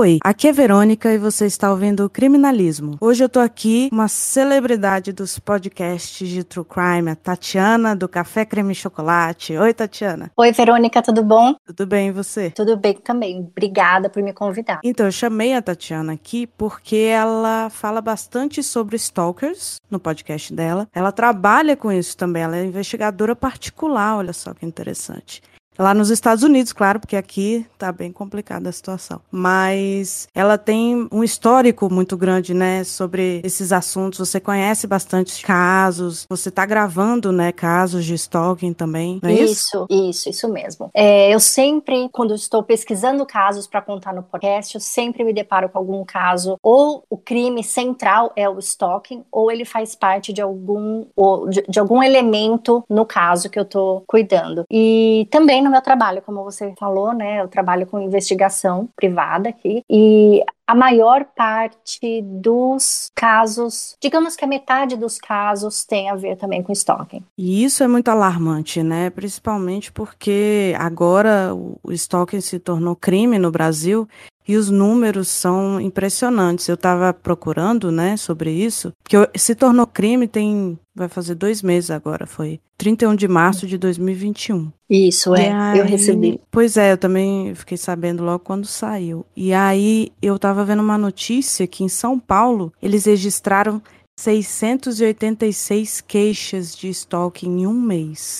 Oi, aqui é Verônica e você está ouvindo Criminalismo. Hoje eu tô aqui com uma celebridade dos podcasts de True Crime, a Tatiana do Café Creme Chocolate. Oi, Tatiana. Oi, Verônica, tudo bom? Tudo bem, e você? Tudo bem também. Obrigada por me convidar. Então, eu chamei a Tatiana aqui porque ela fala bastante sobre stalkers no podcast dela. Ela trabalha com isso também, ela é investigadora particular, olha só que interessante. Lá nos Estados Unidos, claro, porque aqui tá bem complicada a situação. Mas ela tem um histórico muito grande, né, sobre esses assuntos. Você conhece bastante casos, você tá gravando, né, casos de stalking também, não é isso? Isso, isso, isso mesmo. É, eu sempre, quando estou pesquisando casos para contar no podcast, eu sempre me deparo com algum caso, ou o crime central é o stalking, ou ele faz parte de algum, de, de algum elemento no caso que eu tô cuidando. E também no meu trabalho, como você falou, né? Eu trabalho com investigação privada aqui e a maior parte dos casos, digamos que a metade dos casos tem a ver também com stalking. E isso é muito alarmante, né? Principalmente porque agora o stalking se tornou crime no Brasil e os números são impressionantes. Eu estava procurando, né, sobre isso, que se tornou crime tem vai fazer dois meses agora, foi 31 de março de 2021. Isso, é, aí, eu recebi. Pois é, eu também fiquei sabendo logo quando saiu. E aí eu estava vendo uma notícia que em São Paulo eles registraram 686 queixas de stalking em um mês.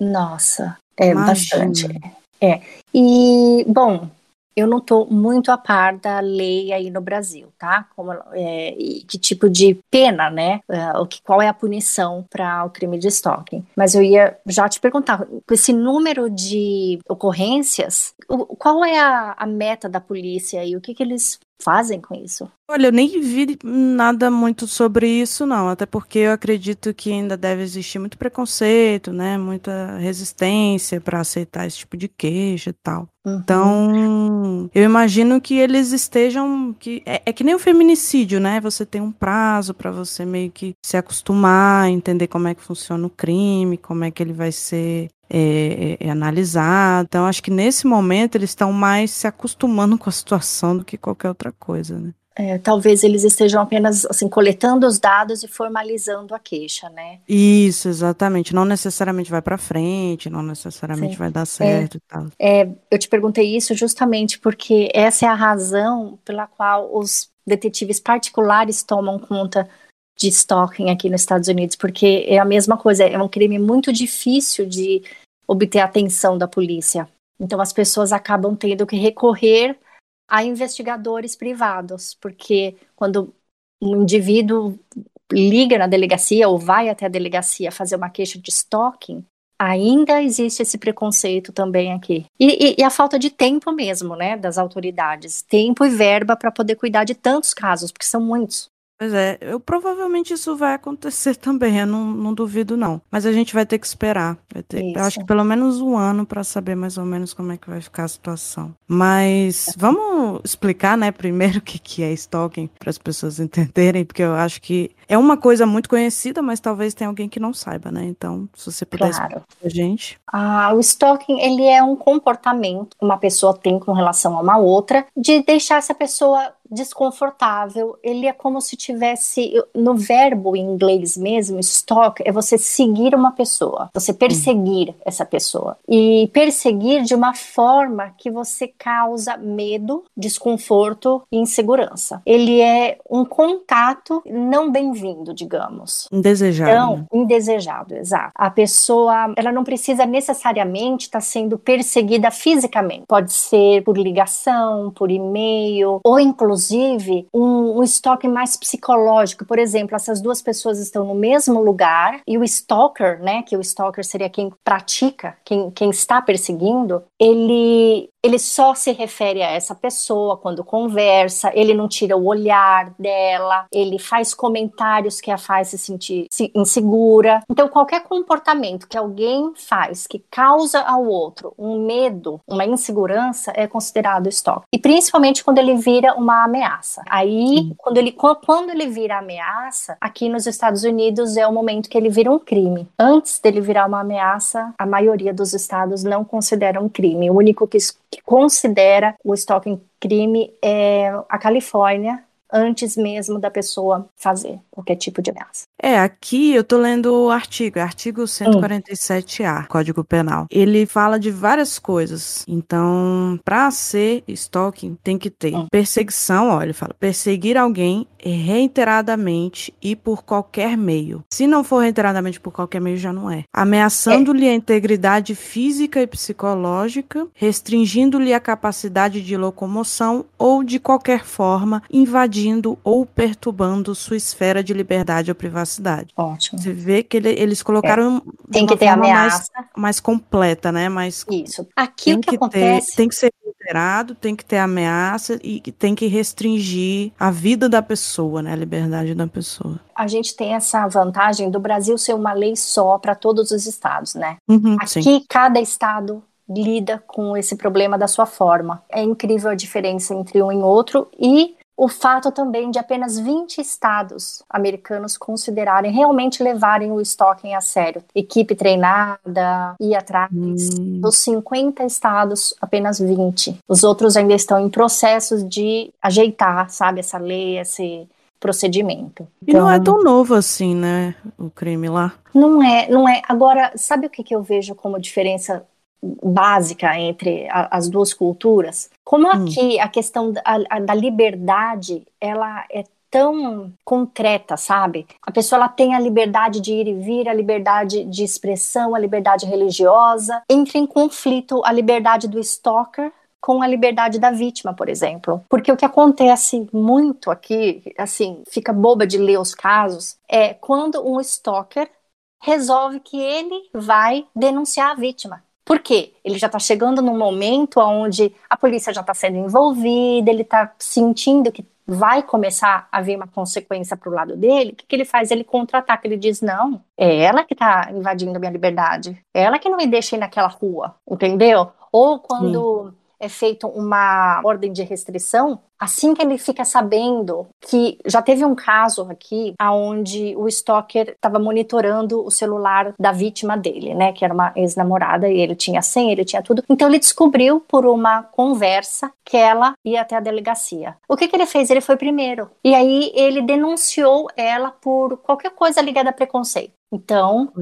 Nossa, é Imagina. bastante. É. E, bom, eu não estou muito a par da lei aí no Brasil, tá? Como, é, que tipo de pena, né? O que, qual é a punição para o crime de stalking? Mas eu ia já te perguntar, com esse número de ocorrências, o, qual é a, a, meta da polícia e o que, que eles fazem com isso? Olha, eu nem vi nada muito sobre isso, não. Até porque eu acredito que ainda deve existir muito preconceito, né? Muita resistência para aceitar esse tipo de queixa e tal. Uhum. Então, eu imagino que eles estejam. que é, é, que nem o feminicídio, né? Você tem um prazo para você meio que se acostumar, entender como é que funciona o crime, como é que ele vai ser é, é, é analisado. Então, acho que nesse momento eles estão mais se acostumando com a situação do que qualquer outra coisa, né? É, talvez eles estejam apenas assim coletando os dados e formalizando a queixa, né? Isso, exatamente. Não necessariamente vai para frente, não necessariamente Sim. vai dar certo é, e tal. É, eu te perguntei isso justamente porque essa é a razão pela qual os detetives particulares tomam conta de stalking aqui nos Estados Unidos, porque é a mesma coisa, é um crime muito difícil de obter a atenção da polícia. Então as pessoas acabam tendo que recorrer a investigadores privados, porque quando um indivíduo liga na delegacia ou vai até a delegacia fazer uma queixa de stalking, ainda existe esse preconceito também aqui. E, e, e, a falta de tempo mesmo, né, das autoridades. Tempo e verba para poder cuidar de tantos casos, porque são muitos. Pois é, eu provavelmente isso vai acontecer também, eu não, não duvido não. Mas a gente vai ter que esperar. Vai ter, eu acho que pelo menos um ano para saber mais ou menos como é que vai ficar a situação. Mas vamos explicar, né, primeiro o que, que é stalking, para as pessoas entenderem, porque eu acho que é uma coisa muito conhecida, mas talvez tenha alguém que não saiba, né? Então, se você puder claro. explicar pra gente. Ah, o stalking, ele é um comportamento que uma pessoa tem com relação a uma outra, de deixar essa pessoa desconfortável. Ele é como se tivesse no verbo em inglês mesmo, stalk é você seguir uma pessoa, você perseguir essa pessoa e perseguir de uma forma que você causa medo, desconforto e insegurança. Ele é um contato não bem-vindo, digamos. Indesejado. Então, né? indesejado, exato. A pessoa, ela não precisa necessariamente estar tá sendo perseguida fisicamente. Pode ser por ligação, por e-mail ou inclusive inclusive, um, um estoque mais psicológico. Por exemplo, essas duas pessoas estão no mesmo lugar e o stalker, né, que o stalker seria quem pratica, quem, quem está perseguindo, ele ele só se refere a essa pessoa quando conversa, ele não tira o olhar dela, ele faz comentários que a faz se sentir insegura. Então, qualquer comportamento que alguém faz que causa ao outro um medo, uma insegurança, é considerado stalk. E principalmente quando ele vira uma ameaça. Aí, quando ele, quando ele vira ameaça, aqui nos Estados Unidos é o momento que ele vira um crime. Antes dele virar uma ameaça, a maioria dos estados não consideram um crime. Crime. O único que, que considera o stalking crime é a Califórnia, antes mesmo da pessoa fazer qualquer tipo de ameaça. É, aqui eu tô lendo o artigo, artigo 147A, hum. Código Penal. Ele fala de várias coisas. Então, para ser stalking, tem que ter hum. perseguição, ó, ele fala, perseguir alguém reiteradamente e por qualquer meio. Se não for reiteradamente por qualquer meio, já não é. Ameaçando-lhe é. a integridade física e psicológica, restringindo-lhe a capacidade de locomoção ou, de qualquer forma, invadindo ou perturbando sua esfera de liberdade ou privacidade. Ótimo. Você vê que ele, eles colocaram é. tem que ter ameaça mais, mais, completa, né? Mais, Isso. Aqui o que, que acontece ter, tem que ser reiterado, tem que ter ameaça e tem que restringir a vida da pessoa, né? A liberdade da pessoa. A gente tem essa vantagem do Brasil ser uma lei só para todos os estados, né? Uhum, Aqui sim. cada estado lida com esse problema da sua forma. É incrível a diferença entre um e outro e o fato também de apenas 20 estados americanos considerarem realmente levarem o stalking a sério. Equipe treinada, ir atrás. Hum. Dos 50 estados, apenas 20. Os outros ainda estão em processos de ajeitar, sabe, essa lei, esse procedimento. Então, e não é então tão novo assim, né, o crime lá? Não é, não é. Agora, sabe o que, que eu vejo como diferença básica entre a, as duas culturas. Como hum. aqui hum. a questão da, a, da liberdade, ela é tão concreta, sabe? A pessoa ela tem a liberdade de ir e vir, a liberdade de expressão, a liberdade religiosa. Entra em conflito a liberdade do stalker com a liberdade da vítima, por exemplo. Porque o que acontece muito aqui, assim, fica boba de ler os casos, é quando um stalker resolve que ele vai denunciar a vítima. Por quê? Ele já está chegando num momento onde a polícia já está sendo envolvida, ele está sentindo que vai começar a haver uma consequência para o lado dele. O que, que ele faz? Ele contra-ataca, ele diz: não, é ela que está invadindo a minha liberdade, é ela que não me deixa ir naquela rua, entendeu? Ou quando. É feita uma ordem de restrição, assim que ele fica sabendo que já teve um caso aqui onde o stalker estava monitorando o celular da vítima dele, né, que era uma ex-namorada e ele tinha senha, ele tinha tudo. Então ele descobriu por uma conversa que ela ia até a delegacia. O que que ele fez? Ele foi primeiro. E aí ele denunciou ela por qualquer coisa ligada a preconceito. Então,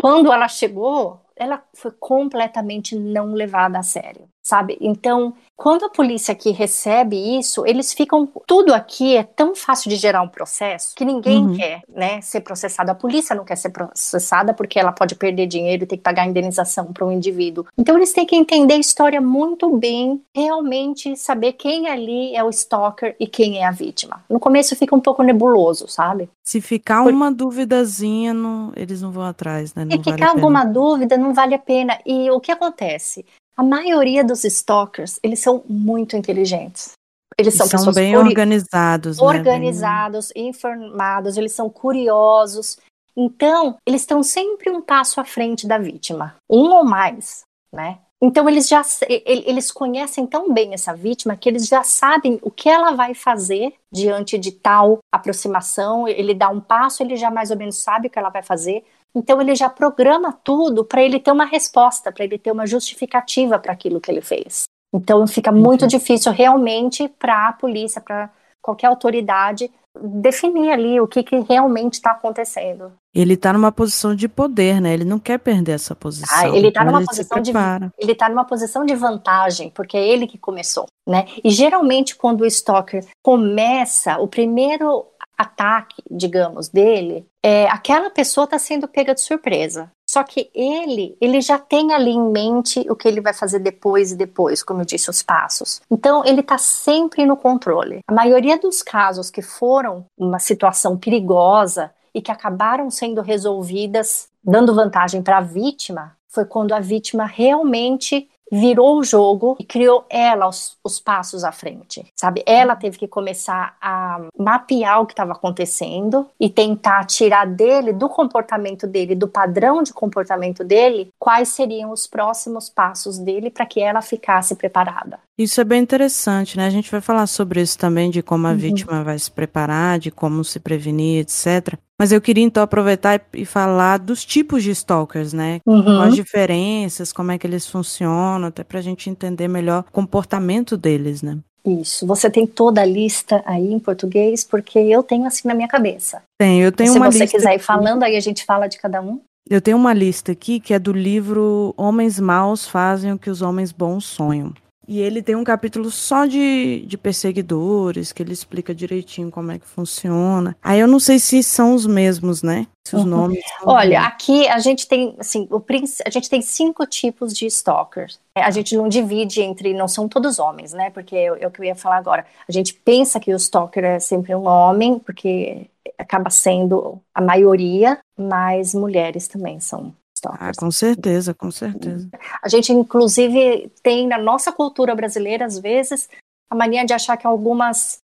quando ela chegou, ela foi completamente não levada a sério, sabe? Então, quando a polícia aqui recebe isso, eles ficam. Tudo aqui é tão fácil de gerar um processo que ninguém uhum. quer, né, ser processado. A polícia não quer ser processada porque ela pode perder dinheiro e ter que pagar indenização para um indivíduo. Então, eles têm que entender a história muito bem, realmente saber quem ali é o stalker e quem é a vítima. No começo fica um pouco nebuloso, sabe? Se ficar Por... uma duvidazinha, não, eles não vão atrás, né? Não Se ficar vale alguma dúvida, não vale a pena. E o que acontece? A maioria dos stalkers, eles são muito inteligentes. Eles são, são pessoas bem organizados. Organizados, né? informados, eles são curiosos. Então, eles estão sempre um passo à frente da vítima, um ou mais, né? Então eles já eles conhecem tão bem essa vítima que eles já sabem o que ela vai fazer diante de tal aproximação. Ele dá um passo, ele já mais ou menos sabe o que ela vai fazer. Então ele já programa tudo para ele ter uma resposta, para ele ter uma justificativa para aquilo que ele fez. Então fica muito uhum. difícil realmente para a polícia, para qualquer autoridade definir ali o que, que realmente está acontecendo. Ele está numa posição de poder, né? Ele não quer perder essa posição. Ah, ele está numa ele posição de ele está numa posição de vantagem, porque é ele que começou, né? E geralmente quando o stalker começa, o primeiro ataque, digamos, dele, é, aquela pessoa está sendo pega de surpresa. Só que ele, ele já tem ali em mente o que ele vai fazer depois e depois, como eu disse, os passos. Então, ele está sempre no controle. A maioria dos casos que foram uma situação perigosa e que acabaram sendo resolvidas dando vantagem para a vítima, foi quando a vítima realmente virou o jogo e criou ela os, os, passos à frente, sabe? Ela teve que começar a mapear o que estava acontecendo e tentar tirar dele, do comportamento dele, do padrão de comportamento dele, quais seriam os próximos passos dele para que ela ficasse preparada. Isso é bem interessante, né? A gente vai falar sobre isso também, de como a uhum. vítima vai se preparar, de como se prevenir, etc. Mas eu queria então aproveitar e falar dos tipos de stalkers, né? Uhum. As diferenças, como é que eles funcionam, até para a gente entender melhor o comportamento deles, né? Isso. Você tem toda a lista aí em português, porque eu tenho assim na minha cabeça. Tem, eu tenho uma lista. Se você quiser ir falando, aí a gente fala de cada um. Eu tenho uma lista aqui que é do livro Homens Maus Fazem o que os Homens Bons Sonham. E ele tem um capítulo só de, de perseguidores, que ele explica direitinho como é que funciona. Aí eu não sei se são os mesmos, né? Se os uhum. nomes. Olha, aqui a gente tem, assim, o, a gente tem cinco tipos de stalkers. É, a gente não divide entre, não são todos homens, né? Porque é, é que eu ia falar agora. A gente pensa que o stalker é sempre um homem, porque acaba sendo a maioria, mas mulheres também são ah, com certeza, com certeza. A gente, inclusive, tem na nossa cultura brasileira, às vezes, a mania de achar que algumas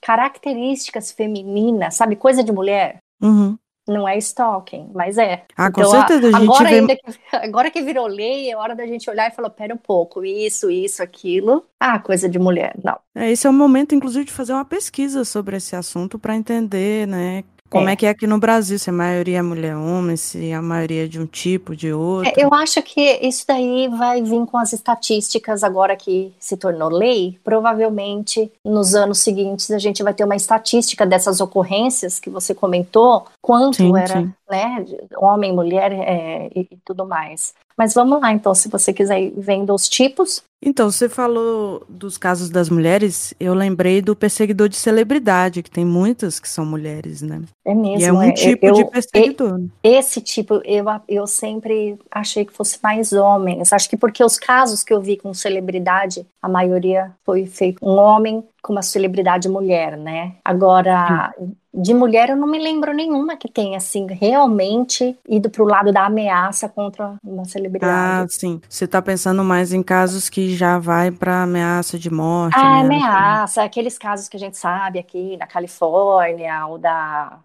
características femininas, sabe, coisa de mulher, uhum. não é stalking, mas é. Ah, então, com certeza. A, agora, vê... que, agora que virou lei, é hora da gente olhar e falar, pera um pouco, isso, isso, aquilo. Ah, coisa de mulher, não. É, esse é o momento, inclusive, de fazer uma pesquisa sobre esse assunto para entender, né, como é. é. que é aqui no Brasil, se a maioria é mulher homem, se a maioria é de um tipo, de outro? É, eu acho que isso daí vai vir com as estatísticas agora que se tornou lei. Provavelmente nos anos seguintes a gente vai ter uma estatística dessas ocorrências que você comentou, quanto sim, era, sim. né, homem, mulher é, e, e tudo mais. Mas vamos lá, então, se você quiser ir vendo os tipos. Então, você falou dos casos das mulheres, eu lembrei do perseguidor de celebridade, que tem muitas que são mulheres, né? É mesmo. E é um é, tipo eu, de perseguidor. Esse tipo, eu, eu sempre achei que fosse mais homens. Acho que porque os casos que eu vi com celebridade, a maioria foi feito um homem com uma celebridade mulher, né? Agora, de mulher eu não me lembro nenhuma que tenha, assim, realmente ido para o lado da ameaça contra uma celebridade. Ah, sim. Você está pensando mais em casos que já vai para ameaça de morte, Ah, né? ameaça. Aqueles casos que a gente sabe aqui na Califórnia, ou da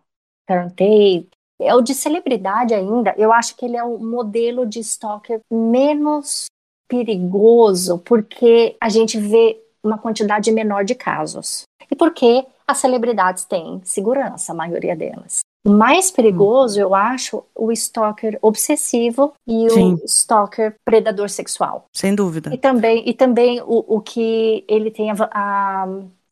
Karen Tate. É o de celebridade ainda, eu acho que ele é o modelo de stalker menos perigoso, porque a gente vê uma quantidade menor de casos. E porque as celebridades têm segurança, a maioria delas. O mais perigoso, eu acho, o stalker obsessivo e Sim. o stalker predador sexual. Sem dúvida. E também, e também o, o que ele tem a, a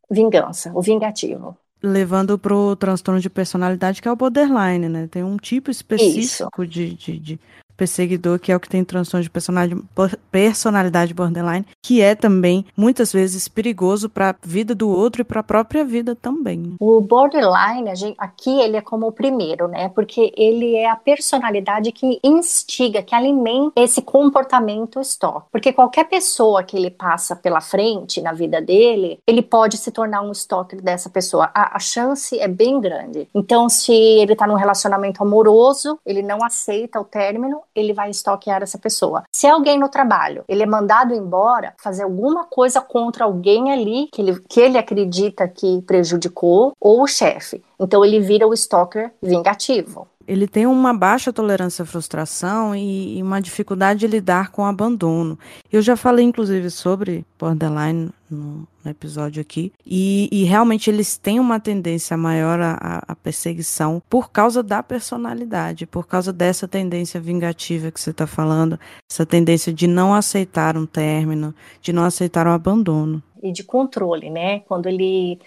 vingança, o vingativo levando para o transtorno de personalidade, que é o borderline, né? Tem um tipo específico de, de, de, perseguidor, que é o que tem transtorno de personalidade, borderline, que é também muitas vezes perigoso para a vida do outro e para a própria vida também. O borderline, gente, aqui ele é como o primeiro, né? Porque ele é a personalidade que instiga, que alimenta esse comportamento stalk. Porque qualquer pessoa que ele passa pela frente na vida dele, ele pode se tornar um stalker dessa pessoa. A, a chance é bem grande. Então, se ele está num relacionamento amoroso, ele não aceita o término, ele vai stalkear essa pessoa. Se alguém no trabalho, ele é mandado embora, fazer alguma coisa contra alguém ali que ele, que ele acredita que prejudicou, ou o chefe. Então ele vira o stalker vingativo ele tem uma baixa tolerância à frustração e, e, uma dificuldade de lidar com o abandono. Eu já falei, inclusive, sobre borderline no, no episódio aqui, e, e, realmente eles têm uma tendência maior à, perseguição por causa da personalidade, por causa dessa tendência vingativa que você está falando, essa tendência de não aceitar um término, de não aceitar o abandono. E de controle, né? Quando ele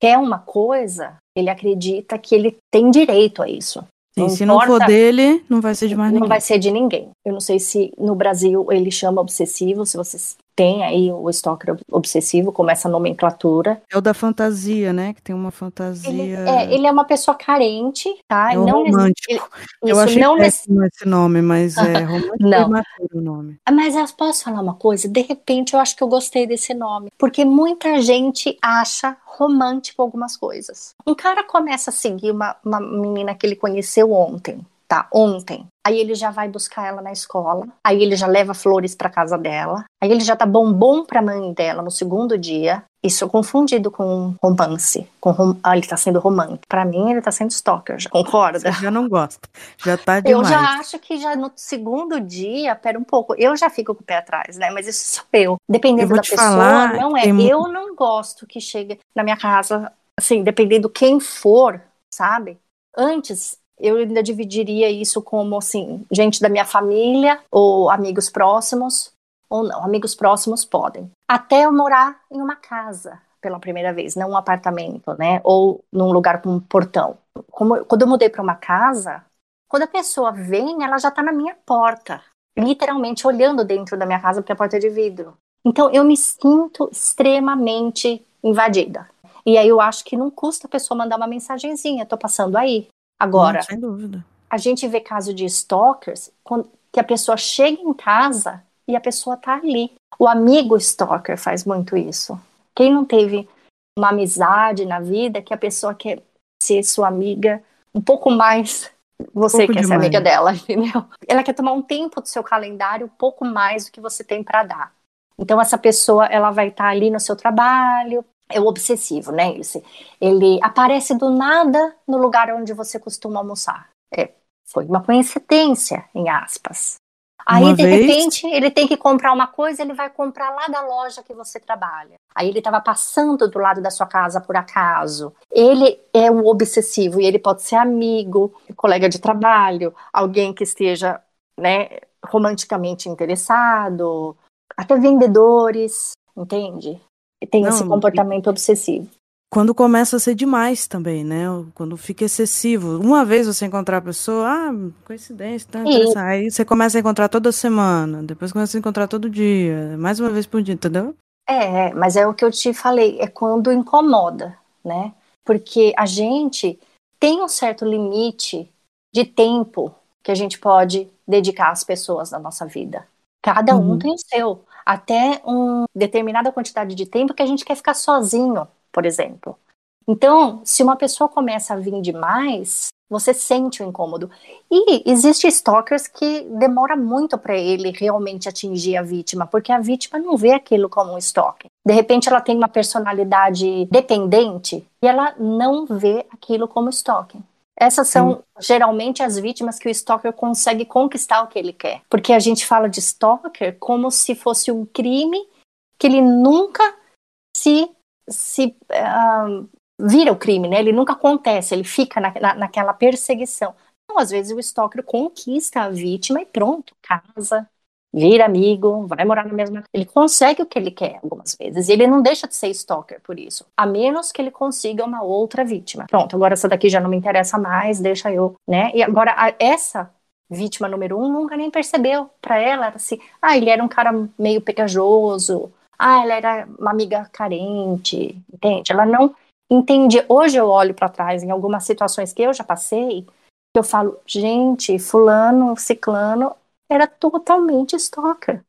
quer uma coisa, ele acredita que ele tem direito a isso. Sim, não se importa, não for dele, não vai ser de mais ninguém. Não vai ser de ninguém. Eu não sei se no Brasil ele chama obsessivo, se vocês têm aí o stalker obsessivo, como essa nomenclatura. É o da fantasia, né? Que tem uma fantasia. Ele é, ele é uma pessoa carente, tá? É não romântico. Ele, eu isso, achei não nesse... esse nome, mas é romântico não. o nome. Mas eu posso falar uma coisa? De repente eu acho que eu gostei desse nome, porque muita gente acha romântico algumas coisas. Um cara começa a seguir uma, uma menina que ele conheceu ontem, tá? Ontem. Aí ele já vai buscar ela na escola. Aí ele já leva flores para casa dela. Aí ele já tá bombom pra mãe dela no segundo dia. Isso confundido com romance. Com rom... Ah, ele tá sendo romântico. Pra mim, ele tá sendo stalker, já concorda? Você já não gosta. Já tá demais. Eu já acho que já no segundo dia, pera um pouco, eu já fico com o pé atrás, né? Mas isso sou eu. Dependendo eu da pessoa, falar, não é. Tem... Eu não gosto que chegue na minha casa, assim, dependendo quem for, sabe? Antes, eu ainda dividiria isso como assim, gente da minha família ou amigos próximos, ou não, amigos próximos podem. Até eu morar em uma casa pela primeira vez, não um apartamento, né? Ou num lugar com um portão. Como, quando eu mudei para uma casa, quando a pessoa vem, ela já está na minha porta, literalmente olhando dentro da minha casa porque a porta é de vidro. Então eu me sinto extremamente invadida. E aí eu acho que não custa a pessoa mandar uma mensagenzinha, tô passando aí. Agora, não, a gente vê caso de stalkers, que a pessoa chega em casa e a pessoa tá ali. O amigo stalker faz muito isso. Quem não teve uma amizade na vida que a pessoa quer ser sua amiga um pouco mais você um quer demais. ser amiga dela, entendeu? Ela quer tomar um tempo do seu calendário um pouco mais do que você tem para dar. Então essa pessoa ela vai estar tá ali no seu trabalho, é o obsessivo, né? Ele, ele aparece do nada no lugar onde você costuma almoçar. É, foi uma coincidência, em aspas. Aí, uma de vez... repente, ele tem que comprar uma coisa, ele vai comprar lá da loja que você trabalha. Aí ele estava passando do lado da sua casa por acaso. Ele é um obsessivo e ele pode ser amigo, colega de trabalho, alguém que esteja, né, romanticamente interessado, até vendedores, entende? Tem Não, esse comportamento obsessivo. Quando começa a ser demais também, né? Quando fica excessivo. Uma vez você encontrar a pessoa, ah, coincidência, tá Aí você começa a encontrar toda semana, depois começa a encontrar todo dia, mais uma vez por dia, entendeu? É, mas é o que eu te falei, é quando incomoda, né? Porque a gente tem um certo limite de tempo que a gente pode dedicar às pessoas na nossa vida. Cada um uhum. tem o seu até uma determinada quantidade de tempo que a gente quer ficar sozinho, por exemplo. Então, se uma pessoa começa a vir demais, você sente o incômodo. E existe stalkers que demora muito para ele realmente atingir a vítima, porque a vítima não vê aquilo como um stalker. De repente ela tem uma personalidade dependente e ela não vê aquilo como stalking. Essas são Sim. geralmente as vítimas que o stalker consegue conquistar o que ele quer. Porque a gente fala de stalker como se fosse um crime que ele nunca se, se uh, vira o crime, né? Ele nunca acontece, ele fica na, na, naquela perseguição. Então, às vezes, o stalker conquista a vítima e pronto, casa, vira amigo, vai morar na mesma. Ele consegue o que ele quer algumas vezes. E ele não deixa de ser stalker por isso. A menos que ele consiga uma outra vítima. Pronto, agora essa daqui já não me interessa mais, deixa eu, né? E agora, a, essa vítima número um nunca nem percebeu. Para ela era assim: ah, ele era um cara meio pegajoso. Ah, ela era uma amiga carente, entende? Ela não entende. Hoje eu olho para trás em algumas situações que eu já passei, eu falo, gente, fulano, ciclano era totalmente stalker.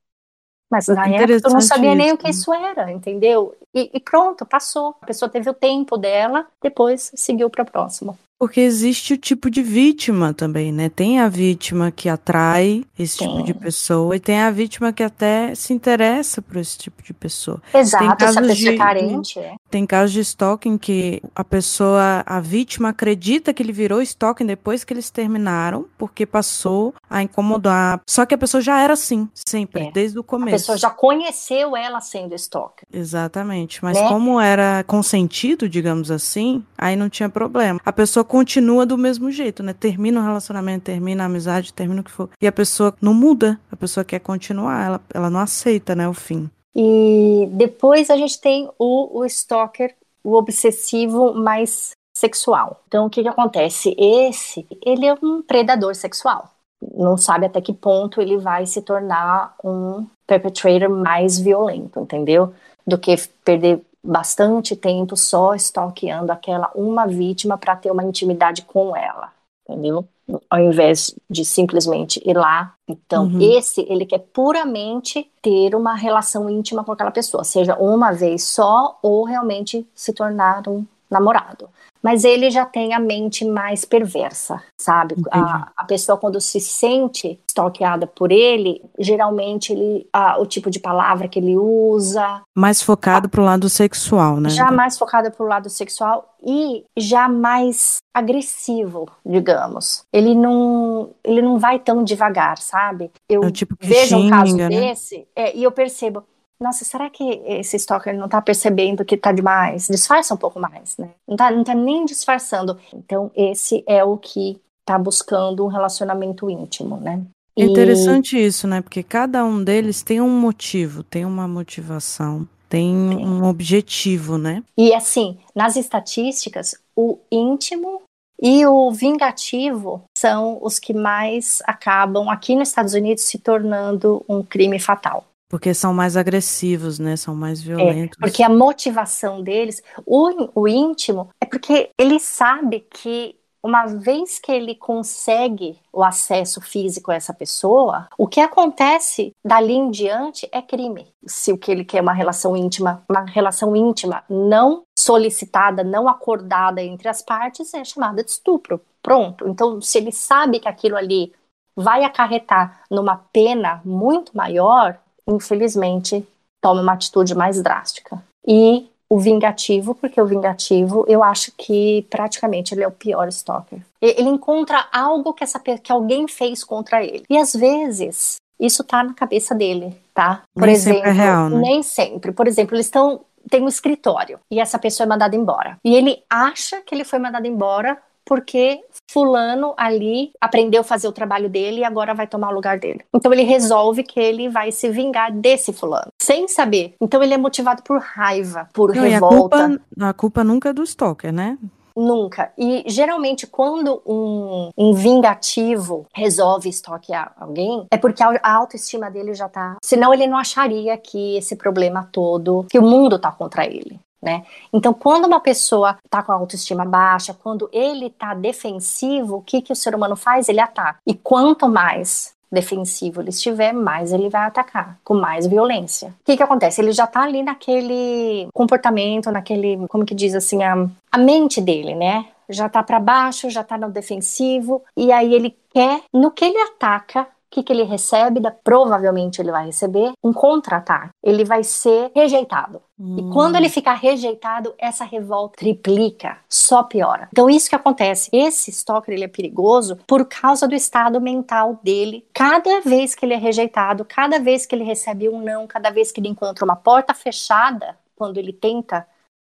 Mas na época eu não sabia nem o que isso era, entendeu? E, e, pronto, passou. A pessoa teve o tempo dela, depois seguiu para o próximo. Porque existe o tipo de vítima também, né? Tem a vítima que atrai esse tem. tipo de pessoa e tem a vítima que até se interessa por esse tipo de pessoa. Exato, tem casos essa pessoa de, carente. É. Tem casos de stalking que a pessoa, a vítima acredita que ele virou stalking depois que eles terminaram, porque passou a incomodar. Só que a pessoa já era assim, sempre, é. desde o começo. A pessoa já conheceu ela sendo stalker. Exatamente, mas né? como era consentido, digamos assim, aí não tinha problema. A pessoa continua do mesmo jeito, né? Termina o relacionamento, termina a amizade, termina o que for. E a pessoa não muda, a pessoa quer continuar, ela, ela não aceita, né, o fim. E depois a gente tem o, o stalker, o obsessivo mais sexual. Então, o que, que acontece? Esse, ele é um predador sexual. Não sabe até que ponto ele vai se tornar um perpetrator mais violento, entendeu? Do que perder bastante tempo só stalkeando aquela uma vítima para ter uma intimidade com ela, entendeu? Ao invés de simplesmente ir lá. Então, uhum. esse, ele quer puramente ter uma relação íntima com aquela pessoa, seja uma vez só ou realmente se tornar um namorado mas ele já tem a mente mais perversa, sabe? A, a, pessoa, quando se sente stalkeada por ele, geralmente ele, a, o tipo de palavra que ele usa. Mais focado para o lado sexual, né? Já mais focado para o lado sexual e já mais agressivo, digamos. Ele não, ele não vai tão devagar, sabe? Eu é tipo vejo xinga, um caso né? desse é, e eu percebo, nossa, será que esse stalker não tá percebendo que tá demais? Disfarça um pouco mais, né? Não tá, não tá nem disfarçando. Então, esse é o que tá buscando um relacionamento íntimo, né? É interessante e... isso, né? Porque cada um deles tem um motivo, tem uma motivação, tem um objetivo, né? E assim, nas estatísticas, o íntimo e o vingativo são os que mais acabam aqui nos Estados Unidos se tornando um crime fatal. Porque são mais agressivos, né? São mais é, violentos. É, porque a motivação deles, o, o íntimo, é porque ele sabe que uma vez que ele consegue o acesso físico a essa pessoa, o que acontece dali em diante é crime. Se o que ele quer é uma relação íntima, uma relação íntima não solicitada, não acordada entre as partes, é chamada de estupro. Pronto. Então, se ele sabe que aquilo ali vai acarretar numa pena muito maior, infelizmente, toma uma atitude mais drástica. E o vingativo, porque o vingativo, eu acho que praticamente ele é o pior stalker. Ele encontra algo que, essa, que alguém fez contra ele. E às vezes, isso tá na cabeça dele, tá? Por nem exemplo, sempre é real, né? nem sempre. Por exemplo, eles estão tem um escritório e essa pessoa é mandada embora. E ele acha que ele foi mandado embora porque fulano ali aprendeu a fazer o trabalho dele e agora vai tomar o lugar dele. Então ele resolve que ele vai se vingar desse fulano, sem saber. Então ele é motivado por raiva, por Não, revolta. A culpa, a culpa nunca é do stalker, né? Nunca. E geralmente, quando um, um vingativo resolve estoquear alguém, é porque a, a, autoestima dele já tá. Senão ele não acharia que esse problema todo, que o mundo tá contra ele né? Então, quando uma pessoa está com a autoestima baixa, quando ele está defensivo, o que, que o ser humano faz? Ele ataca. E quanto mais defensivo ele estiver, mais ele vai atacar, com mais violência. O que que acontece? Ele já tá ali naquele comportamento, naquele, como que diz assim, a, a mente dele, né? Já tá para baixo, já tá no defensivo, e aí ele quer, no que ele ataca, que, que ele recebe? Da, provavelmente ele vai receber um contra-ataque. Ele vai ser rejeitado. Hum. E quando ele ficar rejeitado, essa revolta triplica, só piora. Então isso que acontece. Esse stalker ele é perigoso por causa do estado mental dele. Cada vez que ele é rejeitado, cada vez que ele recebe um não, cada vez que ele encontra uma porta fechada, quando ele tenta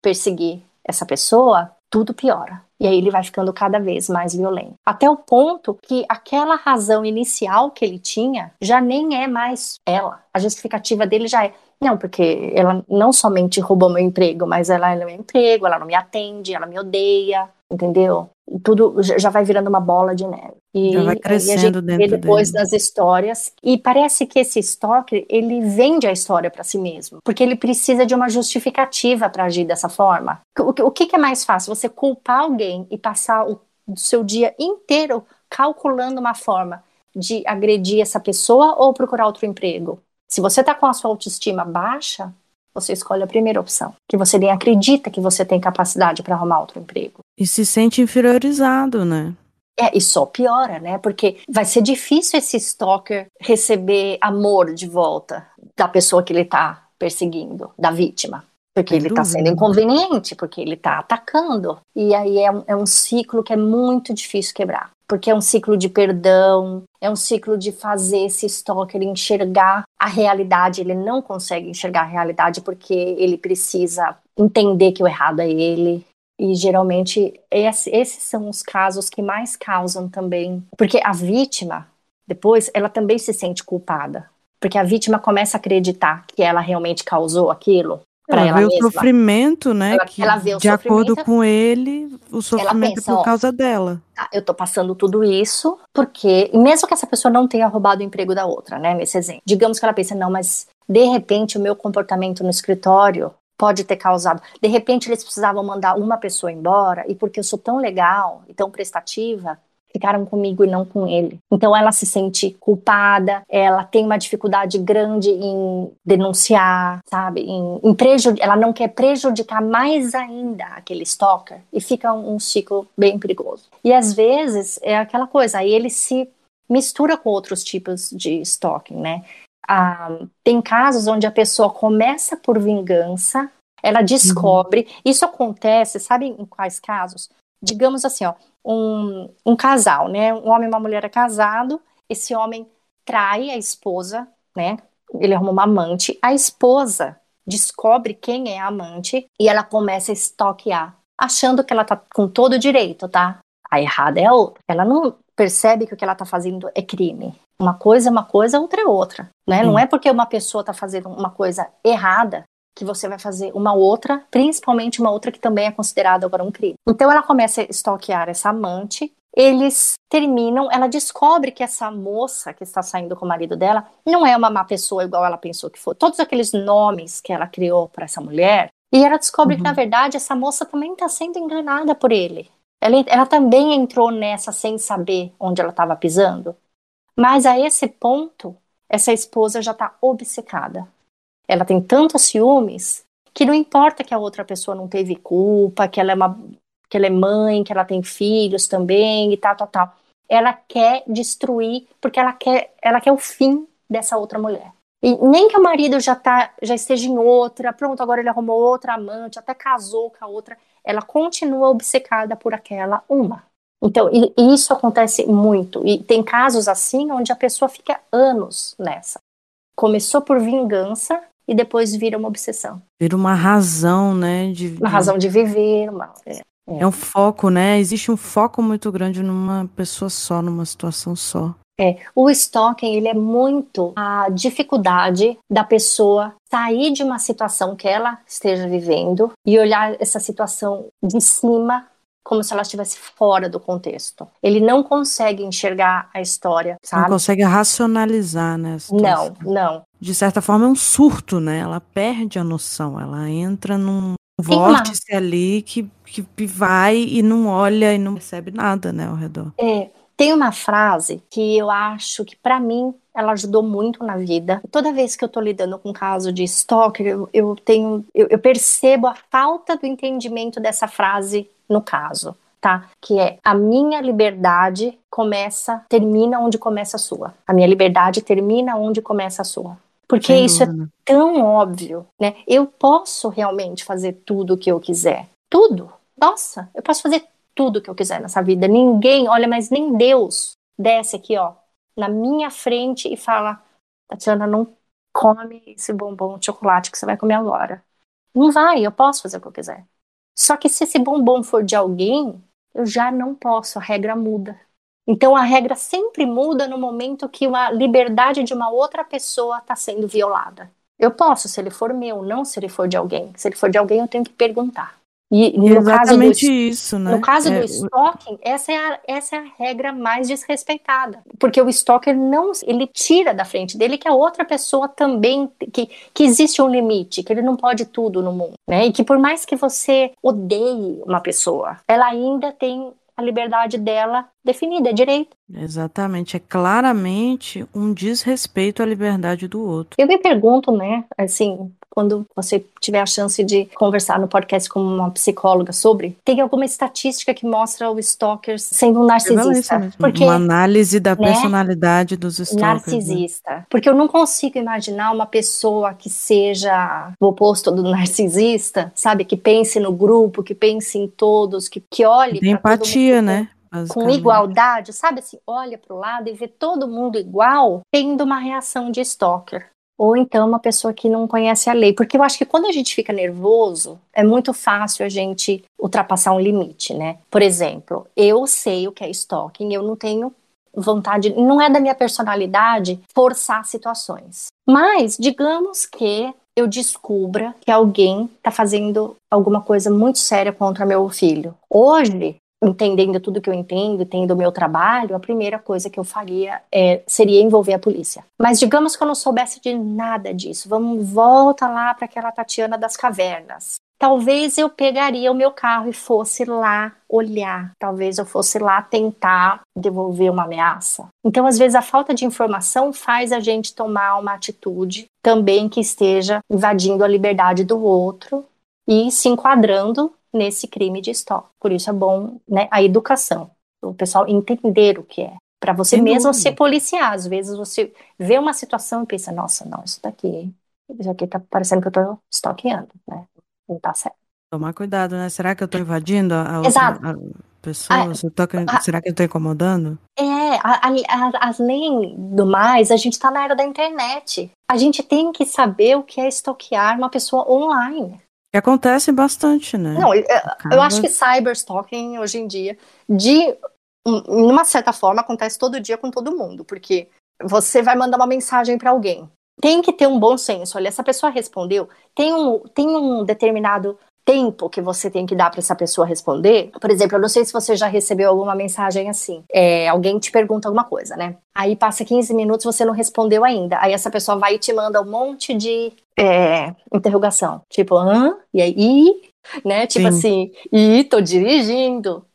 perseguir essa pessoa, tudo piora. E aí ele vai ficando cada vez mais violento. Até o ponto que aquela razão inicial que ele tinha já nem é mais ela. A justificativa dele já é. Não, porque ela não somente roubou meu emprego, mas ela é meu emprego, ela não me atende, ela me odeia, entendeu? tudo já vai virando uma bola de neve. E, já vai crescendo e a gente depois dele. das histórias. E parece que esse stalker, ele vende a história para si mesmo. Porque ele precisa de uma justificativa para agir dessa forma. O, que, que, é mais fácil? Você culpar alguém e passar o seu dia inteiro calculando uma forma de agredir essa pessoa ou procurar outro emprego? Se você está com a sua autoestima baixa, você escolhe a primeira opção, que você nem acredita que você tem capacidade para arrumar outro emprego. E se sente inferiorizado, né? É, e só piora, né? Porque vai ser difícil esse stalker receber amor de volta da pessoa que ele está perseguindo, da vítima. Porque ele está sendo inconveniente, porque ele está atacando. E aí é um, é um ciclo que é muito difícil quebrar porque é um ciclo de perdão, é um ciclo de fazer esse stalker enxergar a realidade. Ele não consegue enxergar a realidade porque ele precisa entender que o errado é ele. E geralmente esses são os casos que mais causam também, porque a vítima depois ela também se sente culpada, porque a vítima começa a acreditar que ela realmente causou aquilo ela, ela vê mesma. o sofrimento, né? Ela, que, ela vê o de acordo com ele, o sofrimento pensa, é por causa ó, dela. Tá, eu tô passando tudo isso porque, mesmo que essa pessoa não tenha roubado o emprego da outra, né? Nesse exemplo. Digamos que ela pense, não, mas de repente o meu comportamento no escritório pode ter causado. De repente eles precisavam mandar uma pessoa embora e porque eu sou tão legal e tão prestativa, ficaram comigo e não com ele. Então ela se sente culpada, ela tem uma dificuldade grande em denunciar, sabe? Em, em ela não quer prejudicar mais ainda aquele stalker e fica um, um ciclo bem perigoso. E às vezes é aquela coisa, aí ele se mistura com outros tipos de stalking, né? Ah, tem casos onde a pessoa começa por vingança, ela descobre. Uhum. Isso acontece, sabe em quais casos? Digamos assim, ó, um, um casal, né? Um homem e uma mulher é casado, esse homem trai a esposa, né? Ele arruma uma amante, a esposa descobre quem é a amante e ela começa a estoquear, achando que ela tá com todo o direito, tá? A errada é a outra. Ela não percebe que o que ela está fazendo é crime. Uma coisa é uma coisa, outra é outra. Né? Não é porque uma pessoa está fazendo uma coisa errada que você vai fazer uma outra, principalmente uma outra que também é considerada agora um crime. Então ela começa a stalkear essa amante, eles terminam, ela descobre que essa moça que está saindo com o marido dela não é uma má pessoa igual ela pensou que foi. Todos aqueles nomes que ela criou para essa mulher, e ela descobre uhum. que na verdade essa moça também está sendo enganada por ele. Ela, ela também entrou nessa sem saber onde ela estava pisando. Mas a esse ponto, essa esposa já está obcecada. Ela tem tantos ciúmes que não importa que a outra pessoa não teve culpa, que ela é uma que ela é mãe, que ela tem filhos também e tal, tal, tal. Ela quer destruir porque ela quer, ela quer o fim dessa outra mulher. E nem que o marido já tá, já esteja em outra, pronto, agora ele arrumou outra amante, até casou com a outra, ela continua obcecada por aquela uma. Então, e, e isso acontece muito. E tem casos assim onde a pessoa fica anos nessa. Começou por vingança e depois vira uma obsessão. Vira uma razão, né? De, uma razão de viver. Uma, é. É. é um foco, né? Existe um foco muito grande numa pessoa só, numa situação só. É, o stalking ele é muito a dificuldade da pessoa sair de uma situação que ela esteja vivendo e olhar essa situação de cima como se ela estivesse fora do contexto. Ele não consegue enxergar a história, sabe? Não consegue racionalizar, né? Não, não. De certa forma é um surto, né? Ela perde a noção, ela entra num vórtice ali que, que vai e não olha e não percebe nada, né, ao redor. É, tem uma frase que eu acho que para mim ela ajudou muito na vida. Toda vez que eu tô lidando com um caso de stalker, eu, eu tenho, eu, eu percebo a falta do entendimento dessa frase no caso. Tá? Que é a minha liberdade começa, termina onde começa a sua. A minha liberdade termina onde começa a sua. Porque Sem isso é dúvida. é tão óbvio, né? Eu posso realmente fazer tudo o que eu quiser. Tudo. Nossa, eu posso fazer tudo o que eu quiser nessa vida. Ninguém, olha, mas nem Deus desce aqui, ó, na minha frente e fala: Tatiana, não come esse bombom de chocolate que você vai comer agora. Não vai, eu posso fazer o que eu quiser. Só que se esse bombom for de alguém, eu já não posso, a regra muda. Então a regra sempre muda no momento que uma liberdade de uma outra pessoa está sendo violada. Eu posso, se ele for meu, não se ele for de alguém. Se ele for de alguém, eu tenho que perguntar. E no Exatamente caso do, isso, né? No caso é, do stalking, essa é, a, essa é a regra mais desrespeitada. Porque o stalker não, ele tira da frente dele que a outra pessoa também, que, que existe um limite, que ele não pode tudo no mundo, né? E que por mais que você odeie uma pessoa, ela ainda tem a liberdade dela definida, é direito. Exatamente, é claramente um desrespeito à liberdade do outro. Eu me pergunto, né, assim, quando você tiver a chance de conversar no podcast com uma psicóloga sobre, tem alguma estatística que mostra o stalker sendo um narcisista. Porque, uma análise da né? personalidade dos stalkers. Né? Narcisista. Né? Porque eu não consigo imaginar uma pessoa que seja o oposto do narcisista, sabe? Que pense no grupo, que pense em todos, que, que olhe. Tem empatia, né? com igualdade, sabe assim, olha para o lado e vê todo mundo igual, tendo uma reação de stalker ou então uma pessoa que não conhece a lei. Porque eu acho que quando a gente fica nervoso, é muito fácil a gente ultrapassar um limite, né? Por exemplo, eu sei o que é stalking, eu não tenho vontade, não é da minha personalidade forçar situações. Mas, digamos que eu descubra que alguém está fazendo alguma coisa muito séria contra meu filho. Hoje, entendendo tudo que eu entendo, tendo o meu trabalho, a primeira coisa que eu faria é, seria envolver a polícia. Mas digamos que eu não soubesse de nada disso. Vamos volta lá para aquela Tatiana das cavernas. Talvez eu pegaria o meu carro e fosse lá olhar. Talvez eu fosse lá tentar devolver uma ameaça. Então, às vezes, a falta de informação faz a gente tomar uma atitude também que esteja invadindo a liberdade do outro e se enquadrando nesse crime de stalking. Por isso é bom né, a educação, o pessoal entender o que é. Para você Sem mesmo dúvida. se policiar. Às vezes você vê uma situação e pensa, nossa, não, isso daqui, isso aqui tá parecendo que eu tô stalkeando, né? Não tá certo. Tomar cuidado, né? Será que eu tô invadindo a, Exato. a pessoa? A, será que eu tô incomodando? É, a, a, além do mais, a gente tá na era da internet. A gente tem que saber o que é stalkear uma pessoa online. Acontece bastante, né? Não, eu, eu acho que cyberstalking hoje em dia, de uma certa forma, acontece todo dia com todo mundo, porque você vai mandar uma mensagem para alguém. Tem que ter um bom senso. Olha, essa pessoa respondeu, tem um, tem um determinado tempo que você tem que dar para essa pessoa responder. Por exemplo, eu não sei se você já recebeu alguma mensagem assim. É, alguém te pergunta alguma coisa, né? Aí passa 15 minutos você não respondeu ainda. Aí essa pessoa vai e te manda um monte de é, interrogação. Tipo, hã? E aí? Né? Tipo Sim. assim, e tô dirigindo.